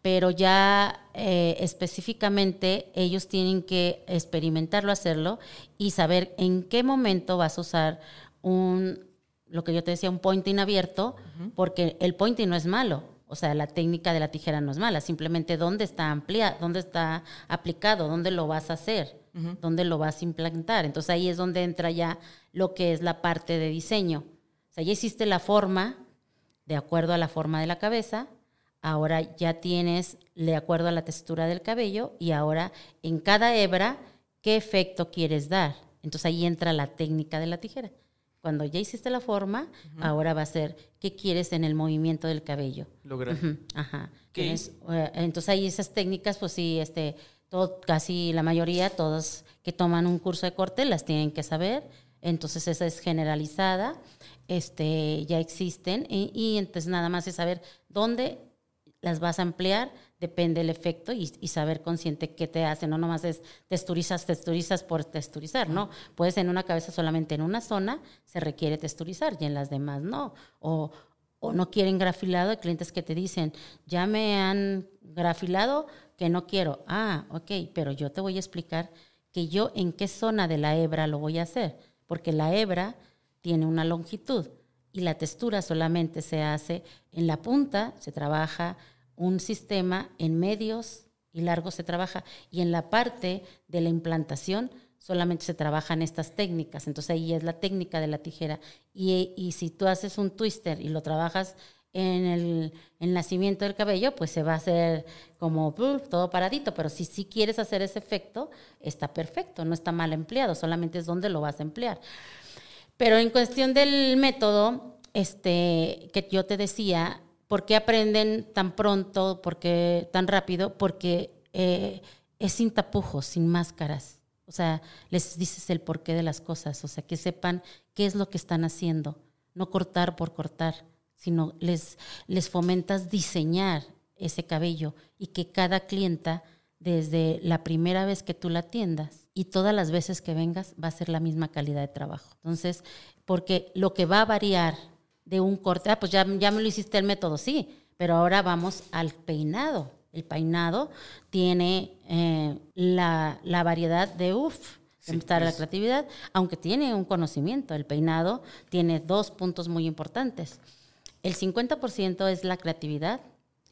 pero ya eh, específicamente ellos tienen que experimentarlo, hacerlo y saber en qué momento vas a usar un, lo que yo te decía, un pointing abierto, porque el pointing no es malo. O sea, la técnica de la tijera no es mala, simplemente dónde está ampliado, dónde está aplicado, dónde lo vas a hacer, dónde lo vas a implantar. Entonces ahí es donde entra ya lo que es la parte de diseño. O sea, ya hiciste la forma de acuerdo a la forma de la cabeza, ahora ya tienes, de acuerdo a la textura del cabello, y ahora en cada hebra, ¿qué efecto quieres dar? Entonces ahí entra la técnica de la tijera. Cuando ya hiciste la forma, ahora va a ser qué quieres en el movimiento del cabello. Lograr. Ajá. Eh, entonces ahí esas técnicas, pues sí, este, todo, casi la mayoría, todos que toman un curso de corte, las tienen que saber. Entonces esa es generalizada, este, ya existen y, y entonces nada más es saber dónde las vas a emplear, depende el efecto y, saber consciente qué te hace. No nomás es texturizas, texturizas por texturizar, ¿no? Puedes en una cabeza solamente en una zona se requiere texturizar y en las demás no. O, o no quieren grafilado, hay clientes que te dicen, ya me han grafilado que no quiero. Ah, ok, pero yo te voy a explicar que yo en qué zona de la hebra lo voy a hacer, porque la hebra tiene una longitud y la textura solamente se hace en la punta, se trabaja un sistema, en medios y largos se trabaja, y en la parte de la implantación solamente se trabajan estas técnicas. Entonces ahí es la técnica de la tijera. Y, si tú haces un twister y lo trabajas en el, nacimiento del cabello, pues se va a hacer como todo paradito. Pero si sí quieres hacer ese efecto, está perfecto, no está mal empleado, solamente es donde lo vas a emplear. Pero en cuestión del método, este, que yo te decía, ¿por qué aprenden tan pronto, por qué tan rápido? Porque eh, es sin tapujos, sin máscaras. O sea, les dices el porqué de las cosas, o sea, que sepan qué es lo que están haciendo, no cortar por cortar, sino les, les fomentas diseñar ese cabello y que cada clienta, desde la primera vez que tú la atiendas, y todas las veces que vengas va a ser la misma calidad de trabajo. Entonces, porque lo que va a variar de un corte, ah, pues ya, ya me lo hiciste el método, sí, pero ahora vamos al peinado. El peinado tiene eh, la, variedad de uff, sí, la pues. creatividad, aunque tiene un conocimiento. El peinado tiene dos puntos muy importantes. El 50% es la creatividad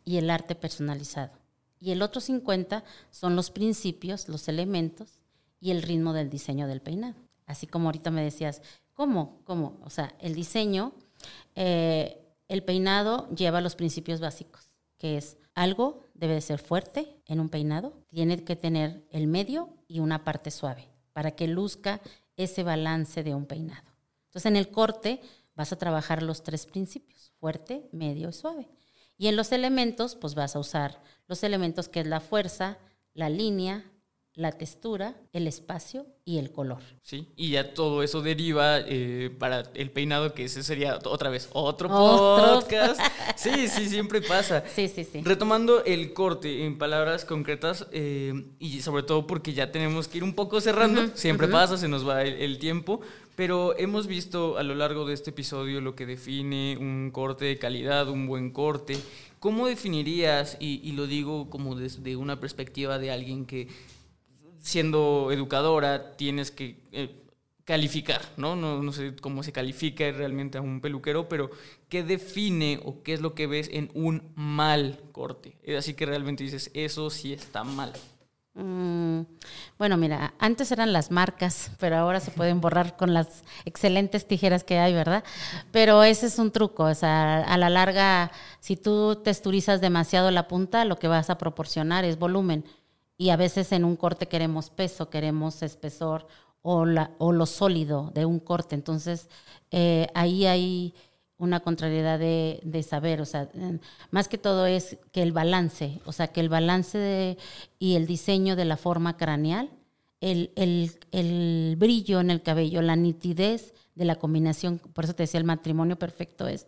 y el arte personalizado. Y el otro 50% son los principios, los elementos y el ritmo del diseño del peinado. Así como ahorita me decías, ¿cómo? ¿Cómo? O sea, el diseño, eh, el peinado lleva los principios básicos, que es algo debe de ser fuerte en un peinado, tiene que tener el medio y una parte suave. para que luzca ese balance de un peinado. Entonces, en el corte vas a trabajar los tres principios, fuerte, medio y suave. Y en los elementos, pues vas a usar los elementos que es la fuerza, la línea, la textura, el espacio y el color. Sí, y ya todo eso deriva eh, para el peinado, que ese sería otra vez otro, podcast. [LAUGHS] Sí, sí, siempre pasa. Sí, sí, sí. Retomando el corte en palabras concretas, eh, y sobre todo porque ya tenemos que ir un poco cerrando, siempre pasa, se nos va el tiempo, pero hemos visto a lo largo de este episodio lo que define un corte de calidad, un buen corte. ¿Cómo definirías, y, lo digo como desde una perspectiva de alguien que siendo educadora tienes que eh, calificar, ¿no? ¿no? No sé cómo se califica realmente a un peluquero, pero ¿qué define o qué es lo que ves en un mal corte? Así que realmente dices, eso sí está mal. Mm, bueno, mira, antes eran las marcas, pero ahora se pueden borrar con las excelentes tijeras que hay, ¿verdad? Pero ese es un truco, o sea, a la larga, si tú texturizas demasiado la punta, lo que vas a proporcionar es volumen. Y a veces en un corte queremos peso, queremos espesor o, la, o lo sólido de un corte. Entonces, eh, ahí hay una contrariedad de, de, saber, o sea, más que todo es que el balance, o sea, que el balance y el diseño de la forma craneal, el, el, el, brillo en el cabello, la nitidez de la combinación, por eso te decía, el matrimonio perfecto es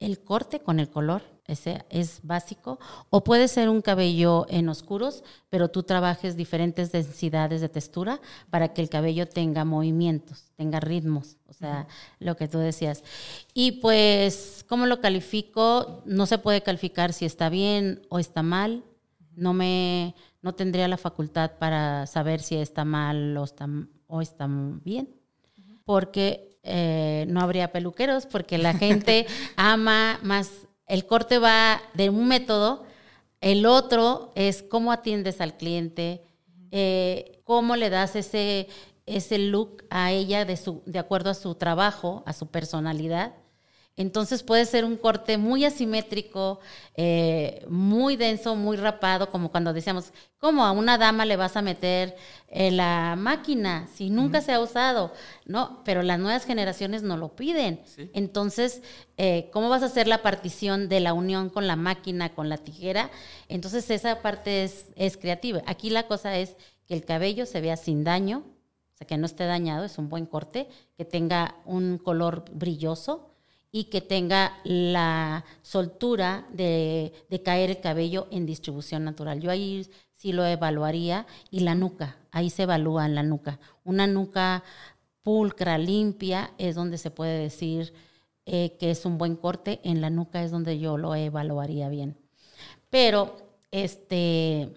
el corte con el color, ese es básico, o puede ser un cabello en oscuros, pero tú trabajes diferentes densidades de textura para que el cabello tenga movimientos, tenga ritmos, o sea, lo que tú decías. Y pues, ¿cómo lo califico? No se puede calificar si está bien o está mal. No me no tendría la facultad para saber si está mal o está, o está bien, porque eh, no habría peluqueros, porque la [LAUGHS] gente ama más el corte va de un método, el otro es cómo atiendes al cliente, eh, cómo le das ese, ese look a ella de, su, de acuerdo a su trabajo, a su personalidad. Entonces puede ser un corte muy asimétrico, eh, muy denso, muy rapado, como cuando decíamos, ¿cómo a una dama le vas a meter en la máquina si nunca se ha usado? No, pero las nuevas generaciones no lo piden. Entonces, eh, ¿cómo vas a hacer la partición de la unión con la máquina, con la tijera? Entonces esa parte es, es creativa. Aquí la cosa es que el cabello se vea sin daño, o sea, que no esté dañado, es un buen corte, que tenga un color brilloso y que tenga la soltura de, caer el cabello en distribución natural. Yo ahí sí lo evaluaría y la nuca, ahí se evalúa en la nuca. Una nuca pulcra, limpia, es donde se puede decir eh, que es un buen corte, en la nuca es donde yo lo evaluaría bien. Pero, este,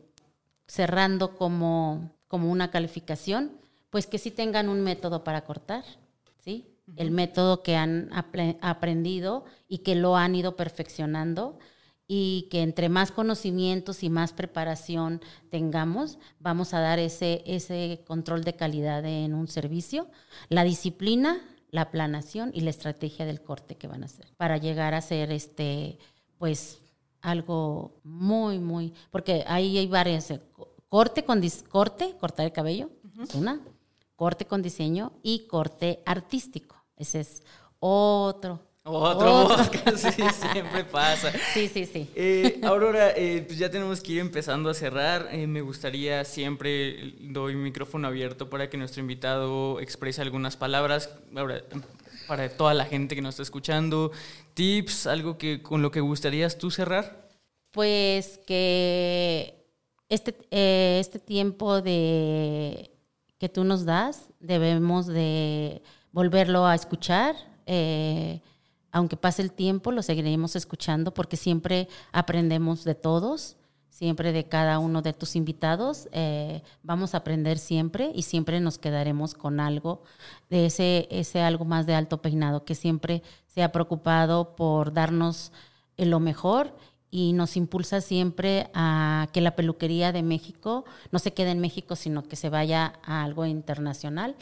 cerrando como, como una calificación, pues que sí tengan un método para cortar, ¿sí? El método que han aprendido y que lo han ido perfeccionando y que entre más conocimientos y más preparación tengamos, vamos a dar ese, ese control de calidad en un servicio, la disciplina, la planación y la estrategia del corte que van a hacer para llegar a ser este, pues, algo muy, muy, porque ahí hay varias, eh, corte con corte, cortar el cabello, es una, corte con diseño y corte artístico. Ese es otro. Otro, [LAUGHS] sí, [LAUGHS] siempre pasa. Sí, sí, sí. Eh, Aurora, eh, pues ya tenemos que ir empezando a cerrar. Eh, me gustaría siempre doy micrófono abierto para que nuestro invitado exprese algunas palabras ahora, para toda la gente que nos está escuchando. Tips, algo que con lo que gustarías tú cerrar. Pues que este, este tiempo de que tú nos das debemos de volverlo a escuchar. Eh, aunque pase el tiempo, lo seguiremos escuchando porque siempre aprendemos de todos, siempre de cada uno de tus invitados. Eh, vamos a aprender siempre y siempre nos quedaremos con algo de ese, ese algo más de alto peinado que siempre se ha preocupado por darnos lo mejor y nos impulsa siempre a que la peluquería de México no se quede en México, sino que se vaya a algo internacional.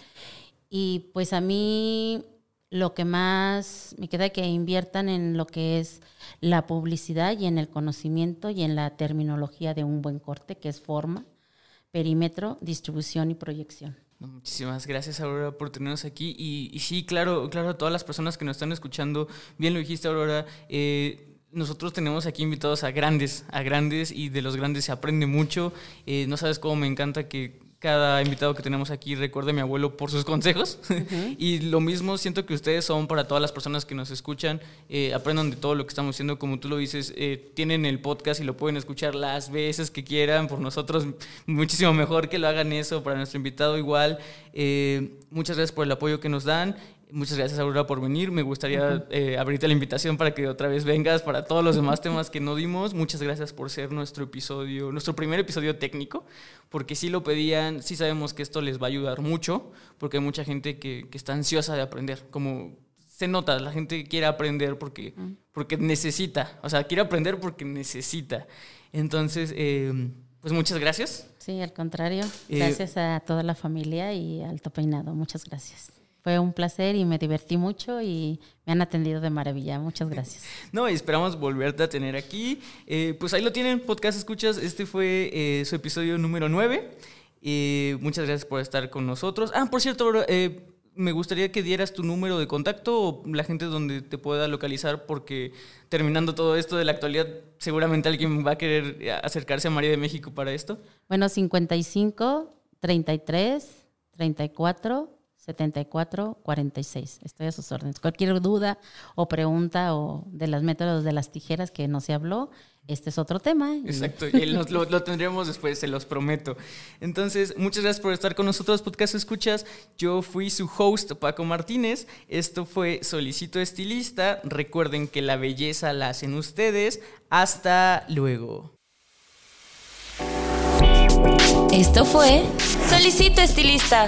Y pues a mí lo que más me queda que inviertan en lo que es la publicidad y en el conocimiento y en la terminología de un buen corte, que es forma, perímetro, distribución y proyección. muchísimas gracias, Aurora, por tenernos aquí. Y, sí, claro, claro, a todas las personas que nos están escuchando, bien lo dijiste, Aurora. Eh, nosotros tenemos aquí invitados a grandes, a grandes, y de los grandes se aprende mucho. Eh, no sabes cómo me encanta que cada invitado que tenemos aquí recuerde a mi abuelo por sus consejos. [LAUGHS] y lo mismo siento que ustedes son para todas las personas que nos escuchan, eh, aprendan de todo lo que estamos haciendo, como tú lo dices, eh, tienen el podcast y lo pueden escuchar las veces que quieran, por nosotros muchísimo mejor que lo hagan eso, para nuestro invitado igual. Eh, muchas gracias por el apoyo que nos dan Muchas gracias, Aurora, por venir. Me gustaría eh, abrirte la invitación para que otra vez vengas para todos los demás temas que no dimos. Muchas gracias por ser nuestro episodio, nuestro primer episodio técnico, porque sí lo pedían, sí sabemos que esto les va a ayudar mucho, porque hay mucha gente que, que está ansiosa de aprender. Como se nota, la gente quiere aprender porque, porque necesita, o sea, quiere aprender porque necesita. Entonces, eh, pues muchas gracias. Sí, al contrario. Eh, gracias a toda la familia y Alto Peinado. Muchas gracias. Fue un placer y me divertí mucho y me han atendido de maravilla. Muchas gracias. [LAUGHS] No, y esperamos volverte a tener aquí. Eh, pues ahí lo tienen, podcast escuchas. Este fue eh, su episodio número 9. Eh, muchas gracias por estar con nosotros. Ah, por cierto, me gustaría que dieras tu número de contacto o la gente donde te pueda localizar, porque terminando todo esto de la actualidad, seguramente alguien va a querer acercarse a María de México para esto. Bueno, 55 33 34 7446. Estoy a sus órdenes. Cualquier duda o pregunta o de los métodos de las tijeras que no se habló, este es otro tema. Exacto, y lo, lo, tendremos después, se los prometo. Entonces, muchas gracias por estar con nosotros, Podcast Escuchas. Yo fui su host, Paco Martínez. Esto fue Solicito Estilista. Recuerden que la belleza la hacen ustedes. Hasta luego. Esto fue Solicito Estilista